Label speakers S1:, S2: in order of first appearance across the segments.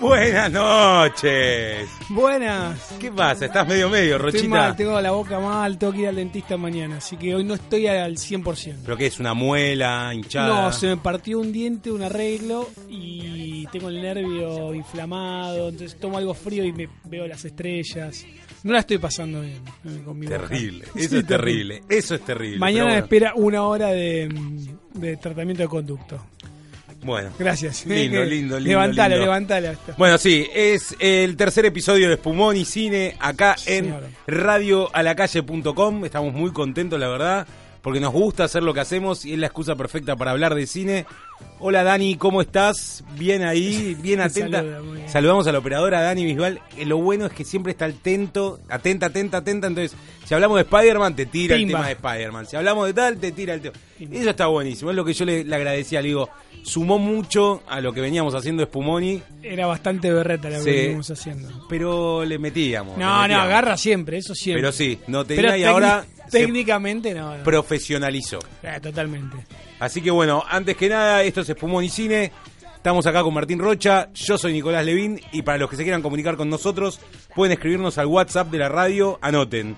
S1: Buenas noches.
S2: Buenas.
S1: ¿Qué pasa? ¿Estás medio medio,
S2: Estoy
S1: Rochita?
S2: mal, tengo la boca mal, tengo que ir al dentista mañana, así que hoy no estoy al 100%.
S1: ¿Pero qué es? ¿Una muela hinchada?
S2: No, se me partió un diente, un arreglo y tengo el nervio inflamado, entonces tomo algo frío y me veo las estrellas. No la estoy pasando bien eh, con mi boca.
S1: Terrible.
S2: Sí,
S1: Eso es terrible. Eso es terrible.
S2: Mañana me espera una hora de, de tratamiento de conducto.
S1: Bueno.
S2: Gracias.
S1: Lindo, lindo, lindo,
S2: Levantalo,
S1: lindo.
S2: levantalo.
S1: Bueno, sí, es el tercer episodio de Espumón y Cine acá en
S2: Señor.
S1: radioalacalle.com. Estamos muy contentos, la verdad, porque nos gusta hacer lo que hacemos y es la excusa perfecta para hablar de cine. Hola Dani, ¿cómo estás? Bien ahí, bien atenta.
S2: Saluda, muy bien.
S1: Saludamos a la operadora Dani Bisbal. Eh, Lo bueno es que siempre está atento, atenta, atenta, atenta. Entonces, si hablamos de Spider-Man, te tira
S2: Pimba.
S1: el tema de Spider-Man. Si hablamos de tal, te tira el tema. Eso está buenísimo. Es lo que yo le, le agradecía. Le digo, sumó mucho a lo que veníamos haciendo Spumoni.
S2: Era bastante berreta lo
S1: Sí.
S2: que venimos haciendo.
S1: Pero le metíamos. le
S2: No, no, agarra siempre, eso siempre.
S1: Pero sí, no tenía
S2: Pero
S1: y ahora
S2: técnicamente no. no.
S1: profesionalizó.
S2: Eh, totalmente.
S1: Así que bueno, antes que nada, esto es Espumón y Cine. Estamos acá con Martín Rocha, yo soy Nicolás Levín y para los que se quieran comunicar con nosotros pueden escribirnos al WhatsApp de la radio, anoten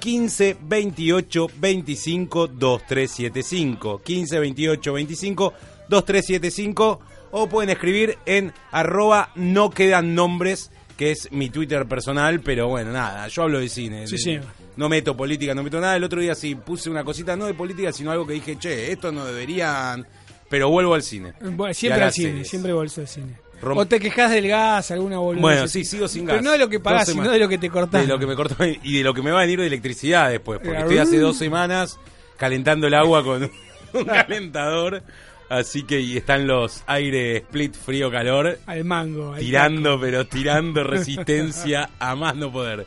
S1: 15 28 25 2375, 15 28 25 2375 o pueden escribir en arroba no quedan nombres, que es mi Twitter personal, pero bueno, nada, yo hablo de cine.
S2: Sí,
S1: de-
S2: sí.
S1: No meto política, no meto nada. El otro día sí puse una cosita, no de política, sino algo que dije, che, esto no deberían. Pero vuelvo al cine.
S2: Bueno,
S1: a
S2: siempre al cine,
S1: series.
S2: siempre bolso de cine.
S1: Rom-
S2: O te quejas del gas, alguna boludez.
S1: Bueno, sí, sigo sin gas.
S2: Pero no de lo que pagás, sino de lo que te cortás.
S1: De lo que me cortó y de lo que me va a venir de electricidad después. Porque
S2: Eh,
S1: estoy hace
S2: uh.
S1: dos semanas calentando el agua con un calentador. Así que y están los aire split frío-calor.
S2: Al mango. al
S1: Tirando, pero tirando resistencia a más no poder.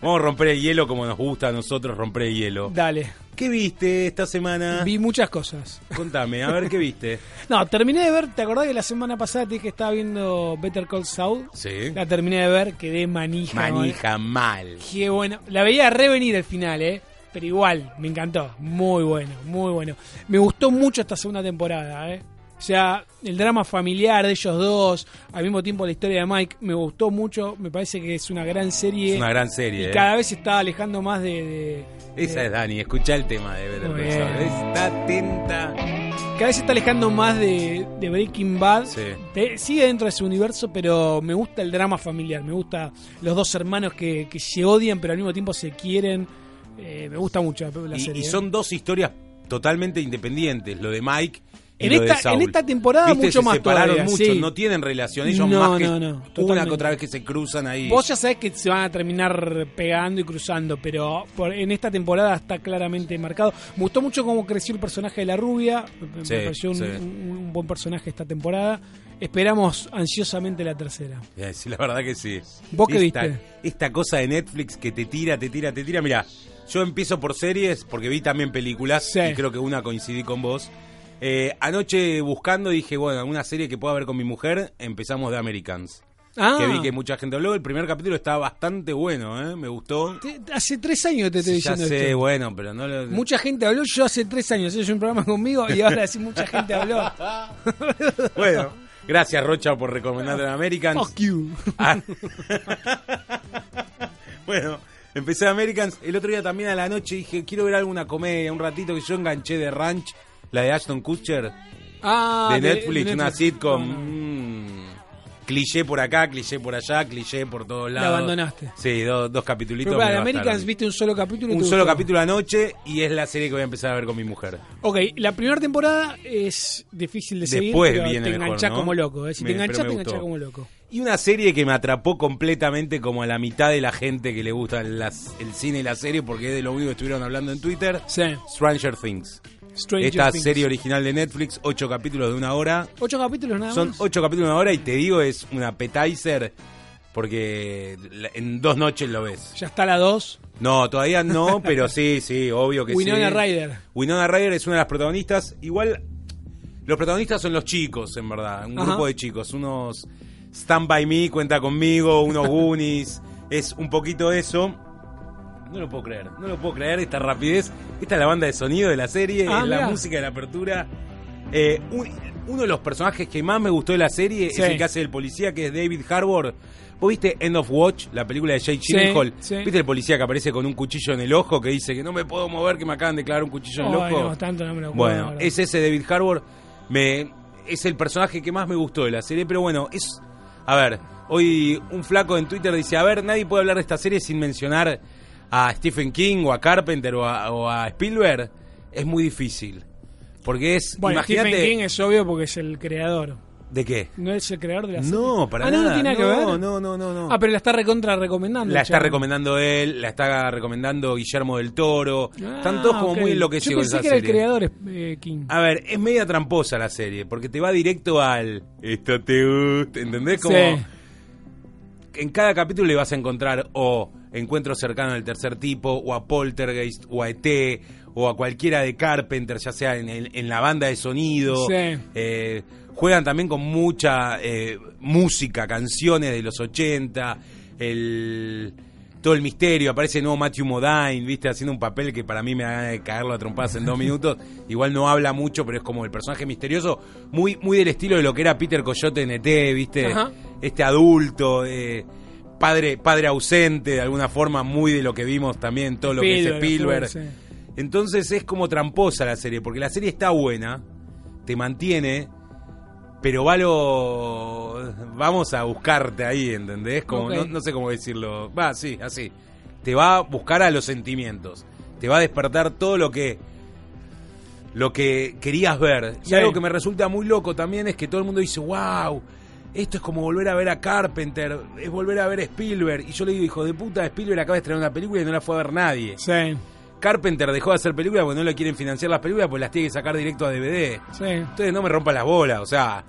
S1: Vamos a romper el hielo como nos gusta a nosotros romper el hielo.
S2: Dale.
S1: ¿Qué viste esta semana?
S2: Vi muchas cosas.
S1: Contame, a ver qué viste.
S2: No, terminé de ver, ¿te acordás que la semana pasada te dije que estaba viendo Better Call Saul?
S1: Sí.
S2: La terminé de ver, quedé manija.
S1: Manija mal.
S2: Qué bueno. La veía revenir el final, ¿eh? Pero igual, me encantó. Muy bueno, muy bueno. Me gustó mucho esta segunda temporada, ¿eh? O sea, el drama familiar de ellos dos, al mismo tiempo la historia de Mike, me gustó mucho. Me parece que es una gran serie.
S1: Es una gran serie.
S2: y
S1: eh.
S2: cada vez se está alejando más de. de-
S1: Esa
S2: de-
S1: es Dani, escucha el tema de Better. Está atenta.
S2: Cada vez se está alejando más de, de Breaking Bad.
S1: Sí.
S2: Sigue dentro de ese universo, pero me gusta el drama familiar. Me gusta los dos hermanos que, que se odian, pero al mismo tiempo se quieren. Eh, me gusta mucho la,
S1: Y,
S2: serie.
S1: y
S2: ¿eh?
S1: son dos historias totalmente independientes, lo de Mike y
S2: En
S1: lo
S2: esta-
S1: de Saul.
S2: en esta temporada
S1: ¿Viste?
S2: mucho
S1: se
S2: más
S1: separaron
S2: todavía,
S1: mucho,
S2: sí.
S1: no tienen relación. Ellos
S2: No,
S1: más que
S2: no, no,
S1: una que otra vez que se cruzan ahí.
S2: Vos ya sabés que se van a terminar pegando y cruzando, pero por- en esta temporada está claramente marcado. Me gustó mucho cómo creció el personaje de la rubia. Me, pareció un,
S1: sí.
S2: un- un buen personaje esta temporada. Esperamos ansiosamente la tercera.
S1: Eh, Sí, la verdad que sí.
S2: ¿Vos qué
S1: esta,
S2: viste?
S1: Esta cosa de Netflix que te tira, te tira, te tira. Mira, yo empiezo por series porque vi también películas
S2: Sí.
S1: y creo que una coincidí con vos. Eh, anoche buscando dije, bueno, una serie que pueda ver con mi mujer, empezamos de Americans.
S2: Ah,
S1: Que vi que mucha gente habló. El primer capítulo estaba bastante bueno, ¿eh? Me gustó.
S2: te- hace tres años te estoy
S1: ya
S2: diciendo
S1: sé,
S2: esto.
S1: bueno, pero no lo...
S2: Mucha gente habló, yo hace tres años hecho un programa conmigo y ahora sí mucha gente habló.
S1: Bueno, gracias Rocha por recomendarle a Americans.
S2: Fuck you.
S1: Ah. bueno, empecé Americans. El otro día también a la noche dije, quiero ver alguna comedia, un ratito que yo enganché de Ranch, la de Ashton Kutcher,
S2: Ah,
S1: de, Netflix, una
S2: Netflix.
S1: sitcom.
S2: No, no.
S1: Mm. cliché por acá, cliché por allá, cliché por todos lados.
S2: abandonaste.
S1: Sí, do- dos capitulitos.
S2: Pero para Americans viste un solo capítulo.
S1: Un solo
S2: gustó.
S1: capítulo anoche y es la serie que voy a empezar a ver con mi mujer.
S2: Ok, la primera temporada es difícil de seguir.
S1: Después viene
S2: te enganchás
S1: ¿no?
S2: como loco. ¿eh? Si
S1: Me-
S2: te enganchás, te enganchás como loco.
S1: Y una serie que me atrapó completamente como a la mitad de la gente que le gusta las- el cine y la serie porque es de lo único que estuvieron hablando en Twitter.
S2: Sí.
S1: Stranger Things.
S2: Stranger
S1: Esta
S2: Things.
S1: serie original de Netflix, ocho capítulos de una hora.
S2: Ocho capítulos nada
S1: Son
S2: más.
S1: ocho capítulos de una hora y te digo, es un appetizer porque en dos noches lo ves.
S2: Ya está la 2.
S1: No, todavía no, pero sí, sí, obvio que
S2: Winona
S1: sí.
S2: Ryder.
S1: Winona Ryder es una de las protagonistas. Igual, los protagonistas son los chicos, en verdad. Un
S2: Ajá.
S1: grupo de chicos. Unos Stand By Me, Cuenta Conmigo, unos Goonies. es un poquito eso. No lo puedo creer, no lo puedo creer, esta rapidez. Esta es la banda de sonido de la serie,
S2: Ah,
S1: es la
S2: mirá.
S1: música de la apertura. Eh, un- uno de los personajes que más me gustó de la serie
S2: Sí.
S1: es el que hace el policía, que es David Harbour. ¿Vos viste End of Watch, la película de Jake Gyllenhaal?
S2: sí.
S1: ¿Viste el policía que aparece con un cuchillo en el ojo que dice que no me puedo mover, que me acaban de clavar un cuchillo en el ojo?
S2: no, tanto no me lo.
S1: Bueno, es ese David Harbour. Me, es el personaje que más me gustó de la serie, pero bueno, es... A ver, hoy un flaco en Twitter dice, a ver, nadie puede hablar de esta serie sin mencionar a Stephen King o a Carpenter o a, o a Spielberg. Es muy difícil. Porque es...
S2: Bueno,
S1: imagínate...
S2: Stephen King es obvio porque es el creador.
S1: ¿De qué?
S2: ¿No es el creador de la serie?
S1: No, para
S2: ah, no,
S1: nada.
S2: no tiene nada que ver.
S1: No, no, no, no.
S2: Ah, pero la está recontra recomendando.
S1: La está recomendando él, la está recomendando Guillermo del Toro.
S2: Ah,
S1: Están todos como muy
S2: Yo
S1: enloquecidos con
S2: pensé
S1: esa
S2: que era el
S1: serie.
S2: creador eh, King.
S1: A ver, es media tramposa la serie, porque te va directo al... Esto te gusta, ¿entendés? Como...
S2: Sí.
S1: En cada capítulo le vas a encontrar o encuentro cercano del tercer tipo, o a Poltergeist, o a ET, o a cualquiera de Carpenter, ya sea en, en la banda de sonido.
S2: Sí.
S1: Eh, juegan también con mucha eh, música, canciones de los 80, el, todo el misterio. Aparece de nuevo Matthew Modine, ¿viste? Haciendo un papel que para mí me da de caerlo a trompadas en dos minutos. Igual no habla mucho, pero es como el personaje misterioso, muy, muy del estilo de lo que era Peter Coyote en ET, ¿viste?
S2: Ajá.
S1: Este adulto, eh, padre, padre ausente, de alguna forma, muy de lo que vimos también, todo lo que es
S2: Spielberg,
S1: Spielberg.
S2: sí.
S1: Entonces es como tramposa la serie, porque la serie está buena, te mantiene, pero va lo... vamos a buscarte ahí, ¿entendés? Como, no, no sé cómo decirlo. Va, sí, así. Te va a buscar a los sentimientos. Te va a despertar todo lo que lo que querías ver. Y
S2: Sí.
S1: algo que me resulta muy loco también es que todo el mundo dice, wow, esto es como volver a ver a Carpenter, es volver a ver a Spielberg. Y yo le digo, hijo de puta, Spielberg acaba de estrenar una película y no la fue a ver nadie.
S2: Sí,
S1: Carpenter dejó de hacer películas porque no le quieren financiar las películas, pues las tiene que sacar directo a DVD.
S2: sí.
S1: Entonces no me rompa las bolas, o sea...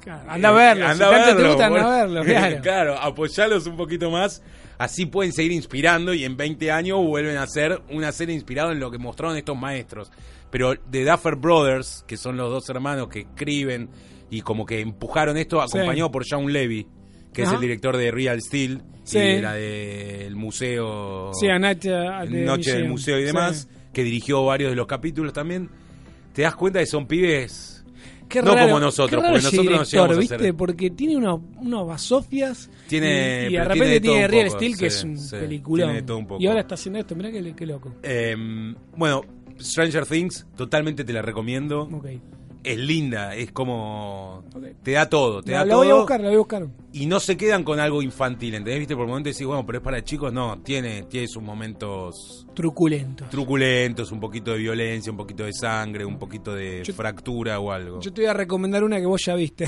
S2: Claro, Anda a verlo.
S1: eh,
S2: si
S1: anda a
S2: te gusta, anda a verlo, claro.
S1: claro, apoyalos un poquito más. Así pueden seguir inspirando y en 20 años vuelven a hacer una serie inspirada en lo que mostraron estos maestros. Pero de Duffer Brothers, que son los dos hermanos que escriben y como que empujaron esto,
S2: Sí.
S1: acompañado por John Levy, que es el director de Real Steel
S2: Sí.
S1: y de la del museo.
S2: Sí, a the
S1: Noche del. Museo y demás,
S2: Sí.
S1: que dirigió varios de los capítulos también. Te das cuenta que son pibes.
S2: Qué
S1: no
S2: raro,
S1: como nosotros, porque nosotros nos
S2: director,
S1: llegamos a
S2: ¿viste?
S1: hacer-
S2: Porque tiene unos, unos basofias
S1: Tiene-
S2: y, y de repente
S1: tiene
S2: Real
S1: poco,
S2: Steel, que es un
S1: poco.
S2: Y ahora está haciendo esto, mirá qué, qué loco.
S1: Eh, bueno, Stranger Things, totalmente te la recomiendo.
S2: Ok.
S1: Es linda, es como. Te da todo, te
S2: La,
S1: da
S2: la
S1: todo.
S2: voy a buscar, la voy a buscar.
S1: Y no se quedan con algo infantil, ¿entendés? Viste, por momentos decís, bueno, pero es para chicos. No, tiene, tiene sus momentos
S2: Truculento.
S1: truculentos, un poquito de violencia, un poquito de sangre, un poquito de
S2: Yo-
S1: fractura o algo.
S2: Yo te voy a recomendar una que vos ya viste.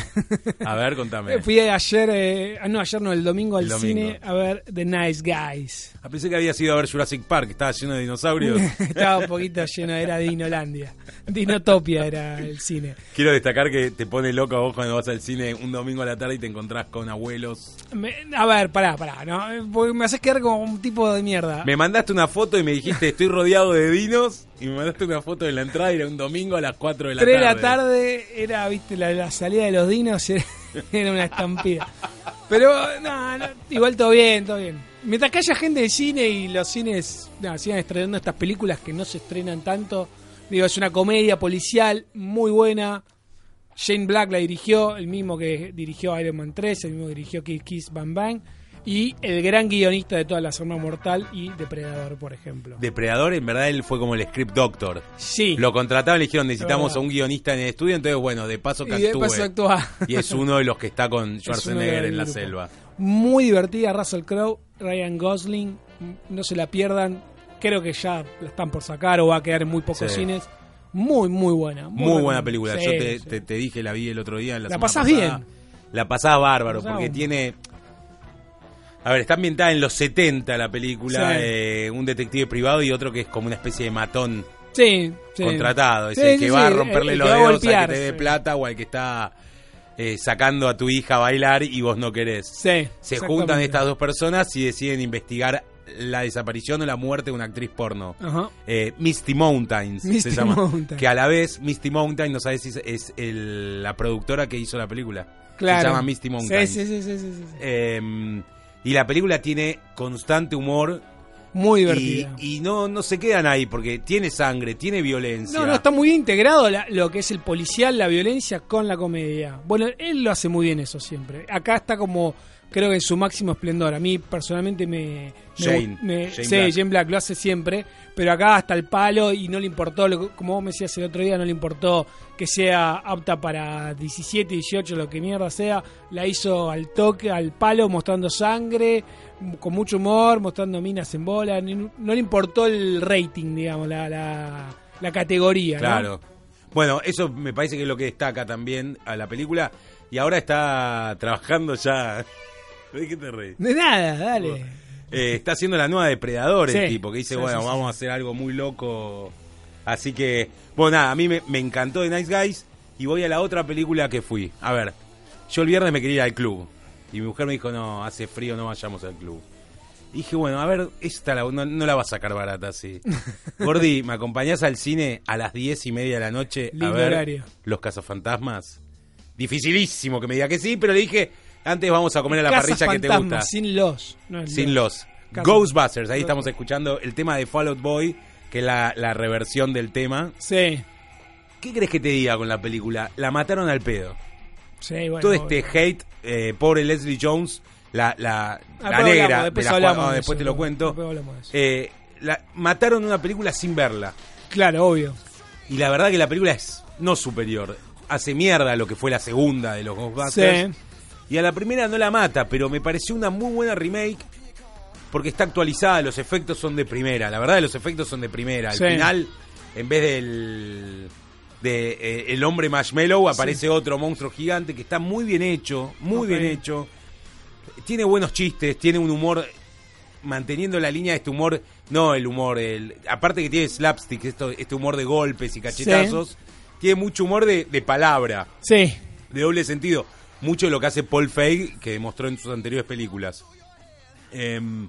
S1: A ver, contame.
S2: Fui ayer, eh, ah, no, ayer no, el domingo al
S1: El domingo.
S2: cine a ver The Nice Guys.
S1: Ah, Pensé que había sido a ver Jurassic Park, estaba lleno de dinosaurios.
S2: Estaba un poquito lleno, era Dinolandia. Dinotopia era el cine.
S1: Quiero destacar que te pone loco a vos cuando vas al cine un domingo a la tarde y te encontrás con abuelos.
S2: Me- a ver, pará, pará, ¿no? Porque me haces quedar como un tipo de mierda.
S1: Me mandaste una foto y me dijiste, estoy rodeado de dinos. Y me mandaste una foto de la entrada y era un domingo a las 4 de la
S2: 3 de
S1: tarde.
S2: la tarde era, viste, la, la salida de los dinos era, era una estampida. Pero, no, no, igual todo bien, todo bien. Mientras que haya gente de cine y los cines no, sigan estrenando estas películas que no se estrenan tanto, digo, es una comedia policial muy buena. Shane Black la dirigió, el mismo que dirigió Iron Man 3, el mismo que dirigió Kiss Kiss Bang Bang, y el gran guionista de todas las armas mortal y Depredador, por ejemplo.
S1: Depredador, en verdad, él fue como el script doctor.
S2: Sí.
S1: Lo contrataron, le dijeron, necesitamos a un guionista en el estudio. Entonces, bueno, de paso que
S2: y de
S1: actúe.
S2: paso actúa.
S1: Y es uno de los que está con Schwarzenegger en la
S2: grupo.
S1: selva.
S2: Muy divertida, Russell Crowe, Ryan Gosling, no se la pierdan. Creo que ya la están por sacar o va a quedar en muy pocos
S1: Sí.
S2: cines. Muy, muy buena.
S1: Muy buena
S2: buena
S1: película.
S2: Sí,
S1: Yo te,
S2: sí.
S1: te- te dije, la vi el otro día. En la
S2: La pasás
S1: pasada.
S2: bien.
S1: La pasás bárbaro,
S2: La
S1: porque tiene. A ver, está ambientada en los 70 la película.
S2: Sí.
S1: eh, un detective privado y otro que es como una especie de matón
S2: Sí,
S1: contratado. Es el que va a romperle
S2: el- el
S1: los
S2: que
S1: dedos al
S2: golpear,
S1: que te dé plata o al que está eh, sacando a tu hija a bailar y vos no querés.
S2: Sí.
S1: Se juntan estas dos personas y deciden investigar la desaparición o la muerte de una actriz porno.
S2: Ajá.
S1: Eh, Misty Mountains se llama. Que a la vez Misty Mountain, no sabes si es, es el- la productora que hizo la película.
S2: Claro.
S1: Se llama Misty Mountains.
S2: Sí, sí, sí, sí, sí, sí.
S1: Eh, y la película tiene constante humor
S2: Muy
S1: y,
S2: divertida.
S1: y no, no se quedan ahí porque tiene sangre, tiene violencia.
S2: No, no, está muy bien integrado la- lo que es el policial, la violencia con la comedia. Bueno, él lo hace muy bien eso siempre. Acá está como, creo que en su máximo esplendor. A mí personalmente me...
S1: Jane,
S2: me-
S1: Jane
S2: sí,
S1: Black.
S2: Jane Black lo hace siempre, pero acá hasta el palo y no le importó, como vos me decías el otro día, no le importó que sea apta para 17, 18, lo que mierda sea. La hizo al toque, al palo, mostrando sangre, con mucho humor, mostrando minas en bola. No le importó el rating, digamos, la, la, la categoría. ¿no?
S1: Claro. Bueno, eso me parece que es lo que destaca también a la película. Y ahora está trabajando ya. ¿De qué te reís?
S2: De nada, dale.
S1: Eh, está haciendo la nueva Depredador el
S2: Sí.
S1: tipo, que dice,
S2: Sí,
S1: bueno,
S2: sí, sí.
S1: vamos a hacer algo muy loco. Así que, bueno, nada, a mí me, me encantó de Nice Guys y voy a la otra película que fui. A ver, yo el viernes me quería ir al club y mi mujer me dijo, no, hace frío, no vayamos al club. Y dije, bueno, a ver, esta la- no, no la va a sacar barata así. Gordi, ¿me acompañás al cine a las diez y media de la noche a
S2: Lindo
S1: ver
S2: horario.
S1: Los Cazafantasmas? Dificilísimo que me diga que sí, pero le dije, antes vamos a comer a la parrilla que te gusta.
S2: Sin los. no
S1: Sin los. Ghostbusters, ahí estamos escuchando el tema de Fall Out Boy, que es la, la reversión del tema.
S2: Sí,
S1: ¿Qué crees que te diga con la película? La mataron al pedo.
S2: sí, bueno.
S1: Todo este
S2: obvio.
S1: hate, eh, pobre Leslie Jones, la, la,
S2: Ah,
S1: la negra,
S2: hablamos, después
S1: de la ah,
S2: de
S1: después
S2: eso,
S1: te lo cuento. Eh, la, mataron una película sin verla.
S2: Claro, obvio.
S1: Y la verdad que la película es no superior. Hace mierda lo que fue la segunda de los Ghostbusters.
S2: Sí.
S1: Y a la primera no la mata, pero me pareció una muy buena remake porque está actualizada, los efectos son de primera. La verdad, los efectos son de primera. Al
S2: Sí.
S1: final, en vez del de eh, el hombre marshmallow, aparece otro monstruo gigante que está muy bien hecho, muy bien hecho. Tiene buenos chistes, tiene un humor manteniendo la línea de este humor, no el humor, el, aparte que tiene slapstick, esto, este humor de golpes y cachetazos, tiene mucho humor de, de palabra
S2: Sí,
S1: de doble sentido. Mucho de lo que hace Paul Feig, que demostró en sus anteriores películas. Em,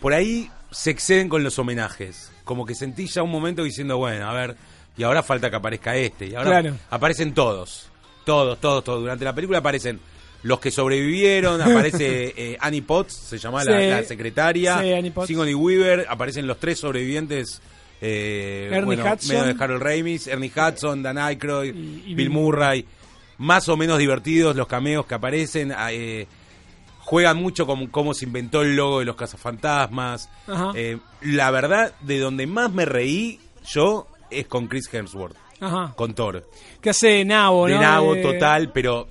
S1: por ahí se exceden con los homenajes. Como que sentí ya un momento diciendo, bueno, a ver, y ahora falta que aparezca este. Y ahora
S2: Claro.
S1: aparecen todos. Todos, todos, todos. Durante la película aparecen los que sobrevivieron, aparece eh, Annie Potts, se llama la,
S2: Sí.
S1: la secretaria,
S2: Sí, Annie
S1: Weaver, aparecen los tres sobrevivientes. Eh,
S2: Ernie
S1: bueno,
S2: Hudson.
S1: medio de Harold Ramis, Ernie Hudson, Dan Aykroyd,
S2: Y- y
S1: Bill
S2: Bill
S1: Murray. Más o menos divertidos los cameos que aparecen. ah, eh, juegan mucho con cómo se inventó el logo de los cazafantasmas.
S2: Ajá.
S1: Eh, la verdad, de donde más me reí yo es con Chris Hemsworth,
S2: ajá.
S1: con Thor.
S2: Que hace Nabo,
S1: De
S2: ¿no?
S1: nabo
S2: De-
S1: total, pero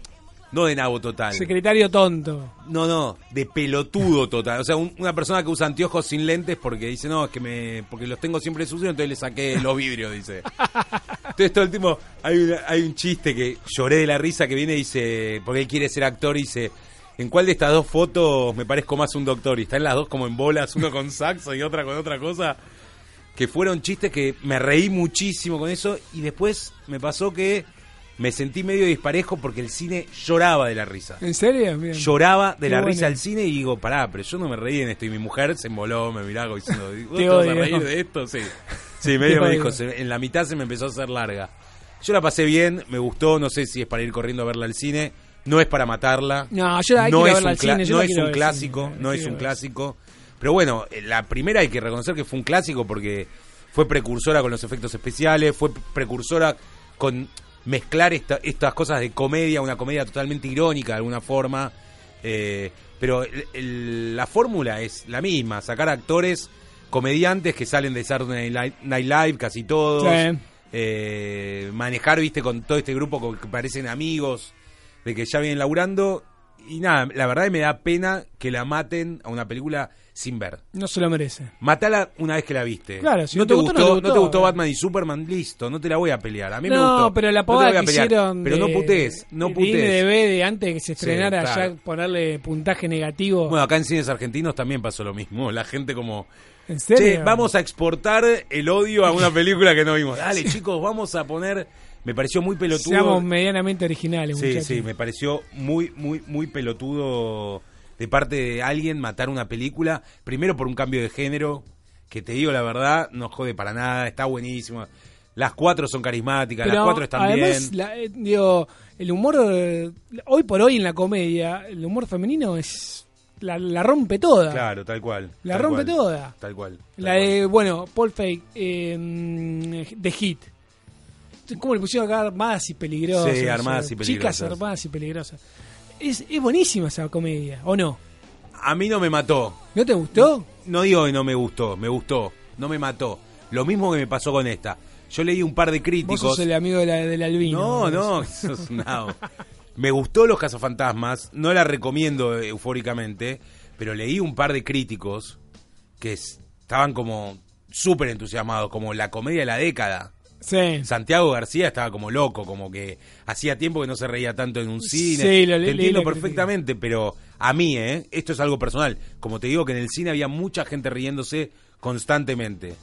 S1: no de nabo total.
S2: Secretario tonto.
S1: No, no, de pelotudo total. O sea, un- una persona que usa anteojos sin lentes porque dice, no, es que me. porque los tengo siempre sucios, entonces le saqué los vidrios, dice. Entonces todo el tiempo hay, una- hay un chiste que lloré de la risa que viene y dice, porque él quiere ser actor y dice, ¿en cuál de estas dos fotos me parezco más un doctor? Y están las dos como en bolas, uno con saxo y otra con otra cosa. Que fueron chistes que me reí muchísimo con eso y después me pasó que me sentí medio disparejo porque el cine lloraba de la risa
S2: ¿En serio? Bien.
S1: lloraba de
S2: Qué
S1: la
S2: bueno.
S1: risa al cine y digo, pará, pero yo no me reí en esto. Y mi mujer se emboló, me miraba diciendo, ¿vos
S2: Te
S1: te vas a reír de esto? Sí. Sí, medio me dijo, se- en la mitad se me empezó a hacer larga. Yo la pasé bien, me gustó, no sé si es para ir corriendo a verla al cine, no es para matarla.
S2: No, yo que
S1: no es
S2: verla
S1: un,
S2: al cine, yo
S1: no
S2: la
S1: es un clásico,
S2: cine,
S1: no
S2: la
S1: es un
S2: ver.
S1: clásico. Pero bueno, eh, la primera hay que reconocer que fue un clásico porque fue precursora con los efectos especiales, fue precursora con mezclar esta- estas cosas de comedia, una comedia totalmente irónica de alguna forma. eh, pero el- el- la fórmula es la misma, sacar actores comediantes que salen de Saturday Night Live, casi todos.
S2: Sí.
S1: eh, manejar, viste, con todo este grupo que parecen amigos, de que ya vienen laburando. Y nada, la verdad que me da pena que la maten a una película sin ver.
S2: No se lo merece.
S1: Matala una vez que la viste.
S2: Claro, si
S1: no,
S2: no
S1: te gustó,
S2: no te
S1: no te
S2: gustó.
S1: Batman y Superman, listo, no te la voy a pelear. A mí me
S2: no,
S1: gustó.
S2: pero la
S1: No te
S2: pavada
S1: voy a
S2: que
S1: pelear.
S2: hicieron.
S1: Pero no
S2: de-
S1: putés, no
S2: de
S1: putés.
S2: IMDb de antes de que se estrenara
S1: claro.
S2: ya ponerle puntaje negativo.
S1: Bueno, acá en cines argentinos también pasó lo mismo. La gente como...
S2: ¿En serio?
S1: Che, vamos a exportar el odio a una película que no vimos. Dale, chicos, vamos a poner Me pareció muy pelotudo.
S2: Seamos medianamente originales,
S1: Sí,
S2: muchachos.
S1: sí, me pareció muy, muy, muy pelotudo de parte de alguien matar una película. Primero por un cambio de género, que te digo la verdad, no jode para nada, está buenísimo. Las cuatro son carismáticas,
S2: Pero
S1: las cuatro están
S2: además,
S1: bien.
S2: la- eh, digo, el humor, eh, hoy por hoy en la comedia, el humor femenino es. La, la rompe toda.
S1: Claro, tal cual.
S2: La
S1: tal
S2: rompe
S1: cual,
S2: toda.
S1: Tal cual. tal
S2: La de, bueno, Paul Fake, eh, mm, The Hit. ¿Cómo le pusieron acá armadas y peligrosas?
S1: Sí, armadas y
S2: Chicas
S1: peligrosas.
S2: armadas y peligrosas. Es, es buenísima esa comedia, ¿o no?
S1: A mí no me mató.
S2: ¿No te gustó?
S1: No digo que no me gustó, me gustó. No me mató. Lo mismo que me pasó con esta. Yo leí un par de
S2: Vos
S1: críticos.
S2: sos el amigo de la, del albino.
S1: No, no, sos un nabo. Me gustó Los Cazafantasmas, no la recomiendo eufóricamente, pero leí un par de críticos que estaban como súper entusiasmados, como la comedia de la década.
S2: Sí.
S1: Santiago García estaba como loco, como que hacía tiempo que no se reía tanto en un cine.
S2: Sí, lo
S1: te entiendo perfectamente, pero a mí, ¿eh? Esto es algo personal. Como te digo que en el cine había mucha gente riéndose constantemente.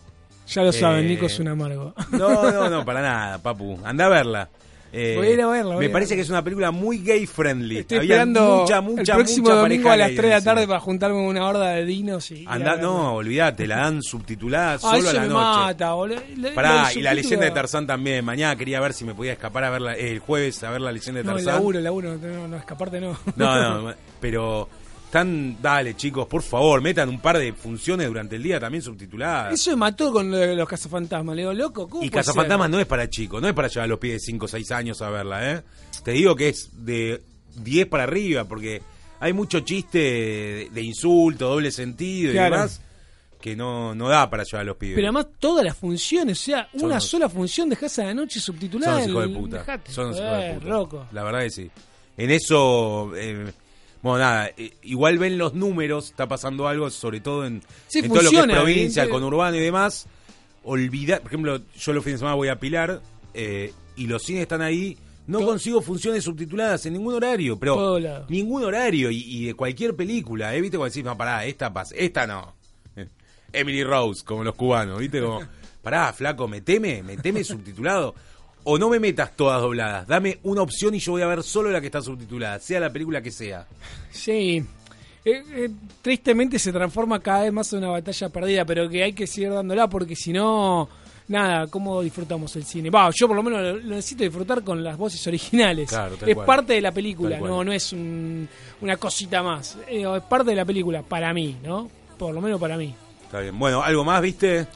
S2: Ya lo saben,
S1: Eh,
S2: Nico es un amargo.
S1: No, no, no, para nada, papu. Anda a verla. Eh,
S2: Voy a ir a verla,
S1: me
S2: a
S1: parece
S2: verla.
S1: que es una película muy gay friendly.
S2: Estoy
S1: Había
S2: esperando
S1: mucha, mucha,
S2: el próximo
S1: mucha
S2: domingo a las
S1: gay
S2: 3 de la tarde para juntarme con una horda de dinos y... y
S1: Anda,
S2: a verla.
S1: no, olvídate, la dan subtitulada
S2: Ah,
S1: solo
S2: eso
S1: a la
S2: me
S1: noche.
S2: mata, boludo.
S1: Pará, y la leyenda de Tarzán también. Mañana quería ver si me podía escapar a verla, eh, el jueves a ver la leyenda de
S2: No, el
S1: Tarzán.
S2: laburo, el laburo, no, no, escaparte no.
S1: No, no, pero tan, dale chicos, por favor, metan un par de funciones durante el día también subtituladas.
S2: Eso me mató con lo de los cazafantasmas. Le digo, loco, ¿cómo
S1: Y Cazafantasmas no es para chicos, no es para llevar a los pies de 5 o 6 años a verla, ¿eh? Te digo que es de 10 para arriba, porque hay mucho chiste de, de insulto, doble sentido y demás, que no, no da para llevar a los pibes.
S2: Pero además todas las funciones, o sea,
S1: Son
S2: una sola función dejás a la noche subtitulada.
S1: Son hijos de puta.
S2: dejate,
S1: Son unos hijos de
S2: joder,
S1: puta.
S2: loco.
S1: La verdad que sí. En eso, eh, bueno, nada, eh, igual ven los números, está pasando algo, sobre todo en,
S2: Sí,
S1: en todo lo que es provincia,
S2: evidente-
S1: conurbano y demás. Olvidar, por ejemplo, yo los fines de semana voy a Pilar eh, y los cines están ahí. No
S2: Todo-
S1: consigo funciones subtituladas en ningún horario, pero ningún horario y, y de cualquier película, ¿eh? ¿Viste? Cuando decís, no, pará, esta pasa, esta no. Emily Rose, como los cubanos, ¿viste? Como, pará, flaco, meteme, meteme subtitulado. O no me metas todas dobladas, dame una opción y yo voy a ver solo la que está subtitulada, sea la película que sea.
S2: Sí. Eh, eh, tristemente se transforma cada vez más en una batalla perdida, pero que hay que seguir dándola porque si no, nada, ¿cómo disfrutamos el cine? Va, yo por lo menos lo, lo necesito disfrutar con las voces originales.
S1: Claro,
S2: es
S1: cual.
S2: parte de la película,
S1: Tal cual.
S2: no no es un- una cosita más. Eh, es parte de la película, para mí, ¿no? Por lo menos para mí.
S1: Está bien. Bueno, ¿algo más, viste?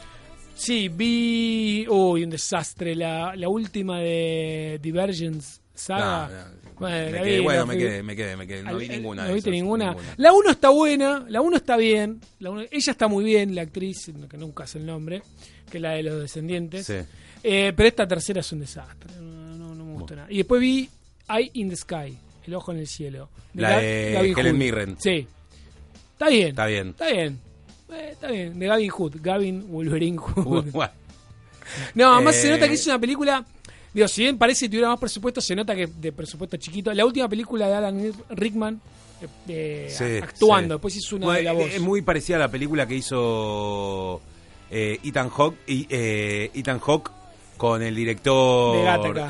S2: Sí, vi. Uy, un desastre. La, la última de Divergence Saga.
S1: No, no.
S2: Bueno,
S1: Me quedé,
S2: vi,
S1: bueno, me quedé, me quedé, me quedé. No vi ninguna.
S2: ¿No viste ninguna? La 1 está buena, la 1 está bien. La uno- ella está muy bien, la actriz, que nunca hace el nombre, que es la de los descendientes.
S1: Sí.
S2: Eh, pero esta tercera es un desastre. No, no, no me gustó nada. Y después vi Eye in the Sky, El ojo en el cielo.
S1: La de Helen. Mirren.
S2: Sí. Está bien.
S1: Está bien.
S2: Está bien. Eh, está bien. De Gavin Hood. Gavin Wolverine Hood. No, además
S1: Eh,
S2: se nota que es una película. Digo, si bien parece que tuviera más presupuesto, se nota que de presupuesto chiquito. La última película de Alan Rickman eh, eh,
S1: Sí,
S2: actuando,
S1: sí.
S2: después hizo una
S1: Bueno,
S2: de la voz.
S1: Es muy parecida a la película que hizo eh, Ethan Hawke eh, Ethan Hawke con el director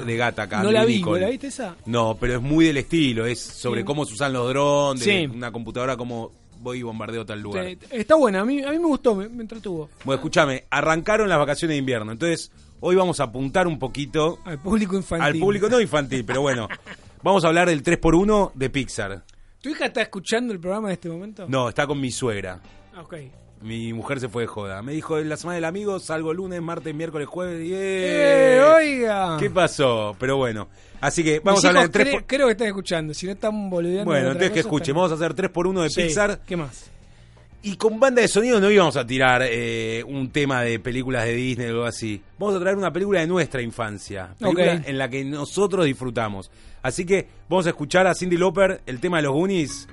S2: de Gattaca, No la vi,
S1: Nicole.
S2: ¿no la viste esa?
S1: No, pero es muy del estilo, es sobre
S2: Sí.
S1: cómo se usan los drones, una computadora, cómo voy y bombardeo tal lugar.
S2: Está buena, a mí, a mí me gustó, me, me entretuvo.
S1: Bueno, escúchame, arrancaron las vacaciones de invierno, entonces hoy vamos a apuntar un poquito
S2: Al público infantil.
S1: al público, no infantil, pero bueno, vamos a hablar del 3x1 de Pixar.
S2: ¿Tu hija está escuchando el programa en este momento?
S1: No, está con mi suegra.
S2: Ah, Ok.
S1: Mi mujer se fue de joda. Me dijo, en la semana del amigo salgo lunes, martes, miércoles, jueves. y
S2: ¡Eh, oiga!
S1: ¿Qué pasó? Pero bueno. Así que vamos
S2: Mis
S1: a hablar de 3
S2: cre-
S1: por...
S2: Creo que están escuchando, si no están boludeando. de
S1: Bueno, entonces que escuchen.
S2: están-
S1: Vamos a hacer 3x1 de
S2: Sí,
S1: Pixar.
S2: ¿Qué más?
S1: Y con banda de sonido no íbamos a tirar eh, un tema de películas de Disney o algo así. Vamos a traer una película de nuestra infancia. Película
S2: Ok.
S1: en la que nosotros disfrutamos. Así que vamos a escuchar a Cindy Lauper el tema de los Goonies.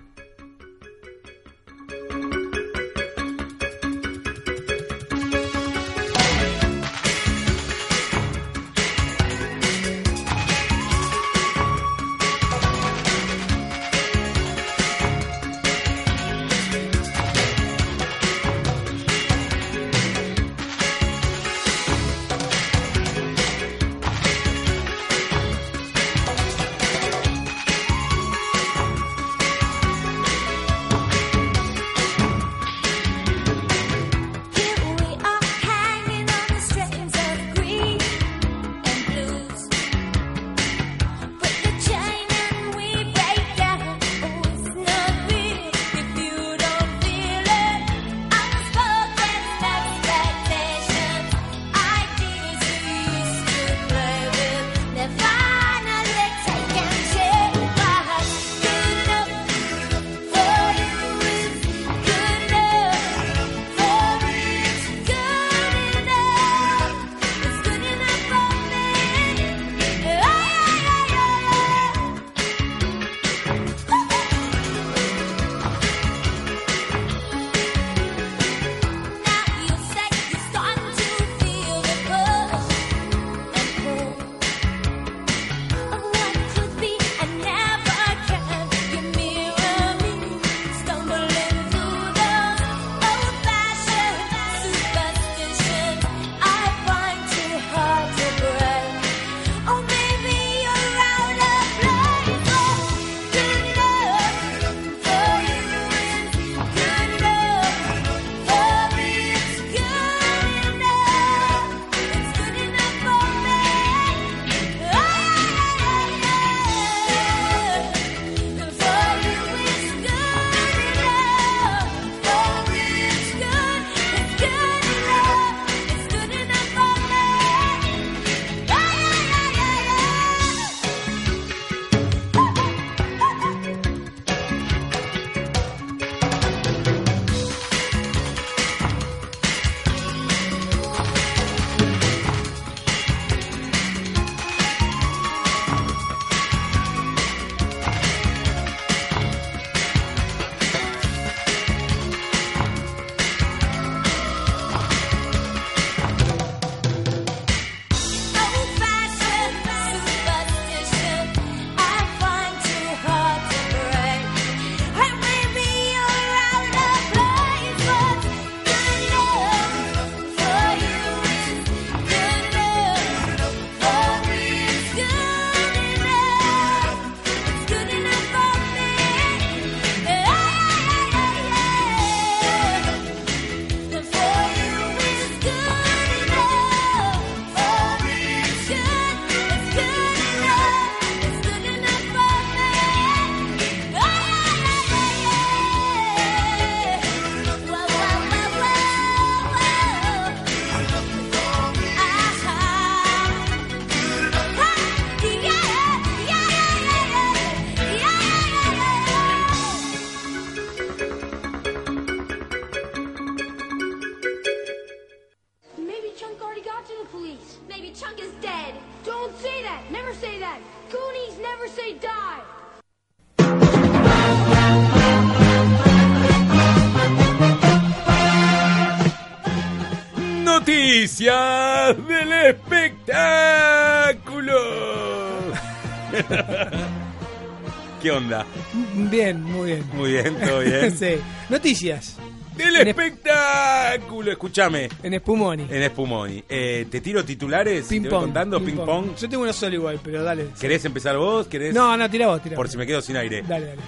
S2: Bien, sí. Noticias
S1: Del
S2: En
S1: espectáculo, escúchame.
S2: en Spumoni.
S1: En Spumoni. Eh, ¿Te tiro titulares?
S2: Ping
S1: ¿Te voy
S2: pong.
S1: contando? Ping pong.
S2: Yo tengo uno solo igual, pero dale.
S1: ¿Querés empezar vos? ¿Querés?
S2: No, no, tira vos, tira
S1: Por si me quedo sin aire.
S2: Dale, dale.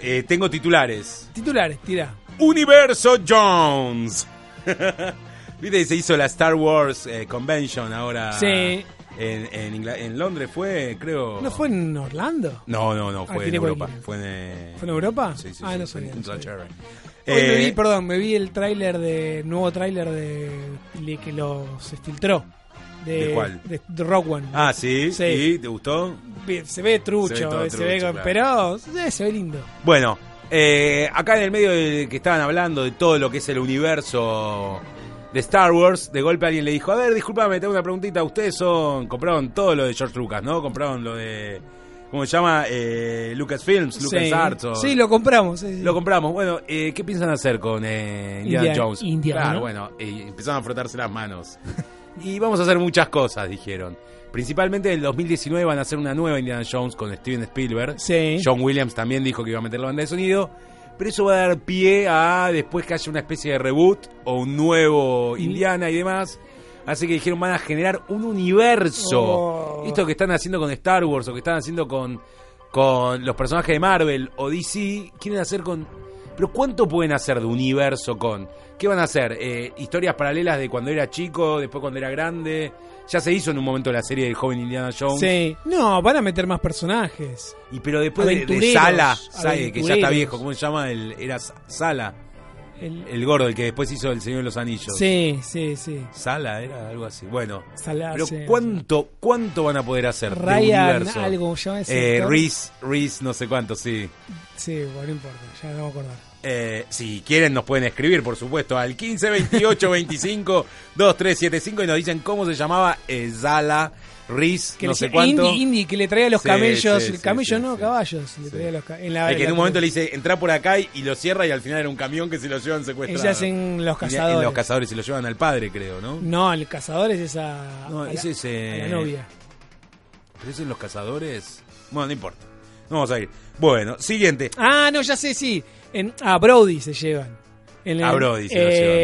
S1: Eh, tengo titulares.
S2: Titulares, tira.
S1: Universo Jones. Viste que se hizo la Star Wars eh, Convention ahora.
S2: Sí.
S1: En, en, en Londres fue, creo.
S2: ¿No fue en Orlando?
S1: No, no, no,
S2: Ah,
S1: fue en
S2: tiene
S1: Europa. Fue en, eh,
S2: ¿Fue en Europa?
S1: Sí, sí,
S2: Ah,
S1: sí,
S2: no sabía,
S1: en
S2: sabía. Me vi,
S1: Eh,
S2: perdón, me vi el tráiler de nuevo tráiler de, de que los filtró. De,
S1: ¿De cuál?
S2: De, de Rock One.
S1: Ah, sí,
S2: Sí.
S1: ¿Y ¿te gustó?
S2: Se ve trucho,
S1: Se ve todo
S2: se ve
S1: trucho, claro.
S2: pero eh, se ve lindo.
S1: Bueno, eh, acá en el medio de que estaban hablando de todo lo que es el universo de Star Wars, de golpe alguien le dijo, a ver, discúlpame, tengo una preguntita, ustedes son, compraron todo lo de George Lucas, ¿no? Compraron lo de, ¿cómo se llama? Eh, Lucasfilms, LucasArts.
S2: sí.
S1: o-
S2: sí, lo compramos. sí, sí.
S1: Lo compramos. Bueno, eh, ¿qué piensan hacer con eh, Indiana,
S2: Indiana-
S1: Jones?
S2: Indiana,
S1: claro,
S2: ¿no?
S1: bueno, y empezaron a frotarse las manos. y vamos a hacer muchas cosas, dijeron. Principalmente en el 2019 van a hacer una nueva Indiana Jones con Steven Spielberg.
S2: Sí.
S1: John Williams también dijo que iba a meter la banda de sonido. Pero eso va a dar pie a después que haya una especie de reboot o un nuevo Indiana y demás. Así que dijeron, van a generar un universo.
S2: Oh.
S1: Esto que están haciendo con Star Wars o que están haciendo con, con los personajes de Marvel o DC, quieren hacer con... Pero ¿cuánto pueden hacer de universo con? ¿Qué van a hacer? Eh, ¿Historias paralelas de cuando era chico, después cuando era grande? Ya se hizo en un momento la serie del joven Indiana Jones.
S2: Sí. No, van a meter más personajes.
S1: Y pero después de, de Sala, que ya está viejo, ¿cómo se llama? El, era Sala,
S2: El-
S1: el gordo, el que después hizo El Señor de los Anillos.
S2: sí, sí, sí.
S1: Sala era algo así. Bueno,
S2: Salar,
S1: pero
S2: sí.
S1: ¿cuánto, ¿cuánto van a poder hacer? de
S2: Ryan,
S1: universo?
S2: algo, ¿cómo se llama ese
S1: Eh? Reese, Reese, no sé cuánto, sí.
S2: Sí, bueno, no importa, ya no me voy a acordar.
S1: Eh, si quieren nos pueden escribir, por supuesto, al 15 28 25 2375 y nos dicen cómo se llamaba Zala, Reese,
S2: Que
S1: no sé cuánto.
S2: Indy, Indy, que le traía los
S1: Sí,
S2: camellos.
S1: sí,
S2: el camello
S1: sí,
S2: no, caballos. Le traía los en la,
S1: El que en un momento le dice, entra por acá y, y lo cierra y al final era un camión que se lo llevan secuestrado.
S2: Ellas en Los
S1: Y-
S2: Cazadores.
S1: En los cazadores se lo llevan al padre, creo, ¿no?
S2: No, el cazador es esa.
S1: No,
S2: a
S1: ese es, eh,
S2: a la novia.
S1: ¿Pero en los cazadores? Bueno, no importa. No vamos a ir. Bueno, siguiente.
S2: Ah, no, ya sé, sí. En, a Brody se llevan. En el-
S1: A Brody se lo llevan.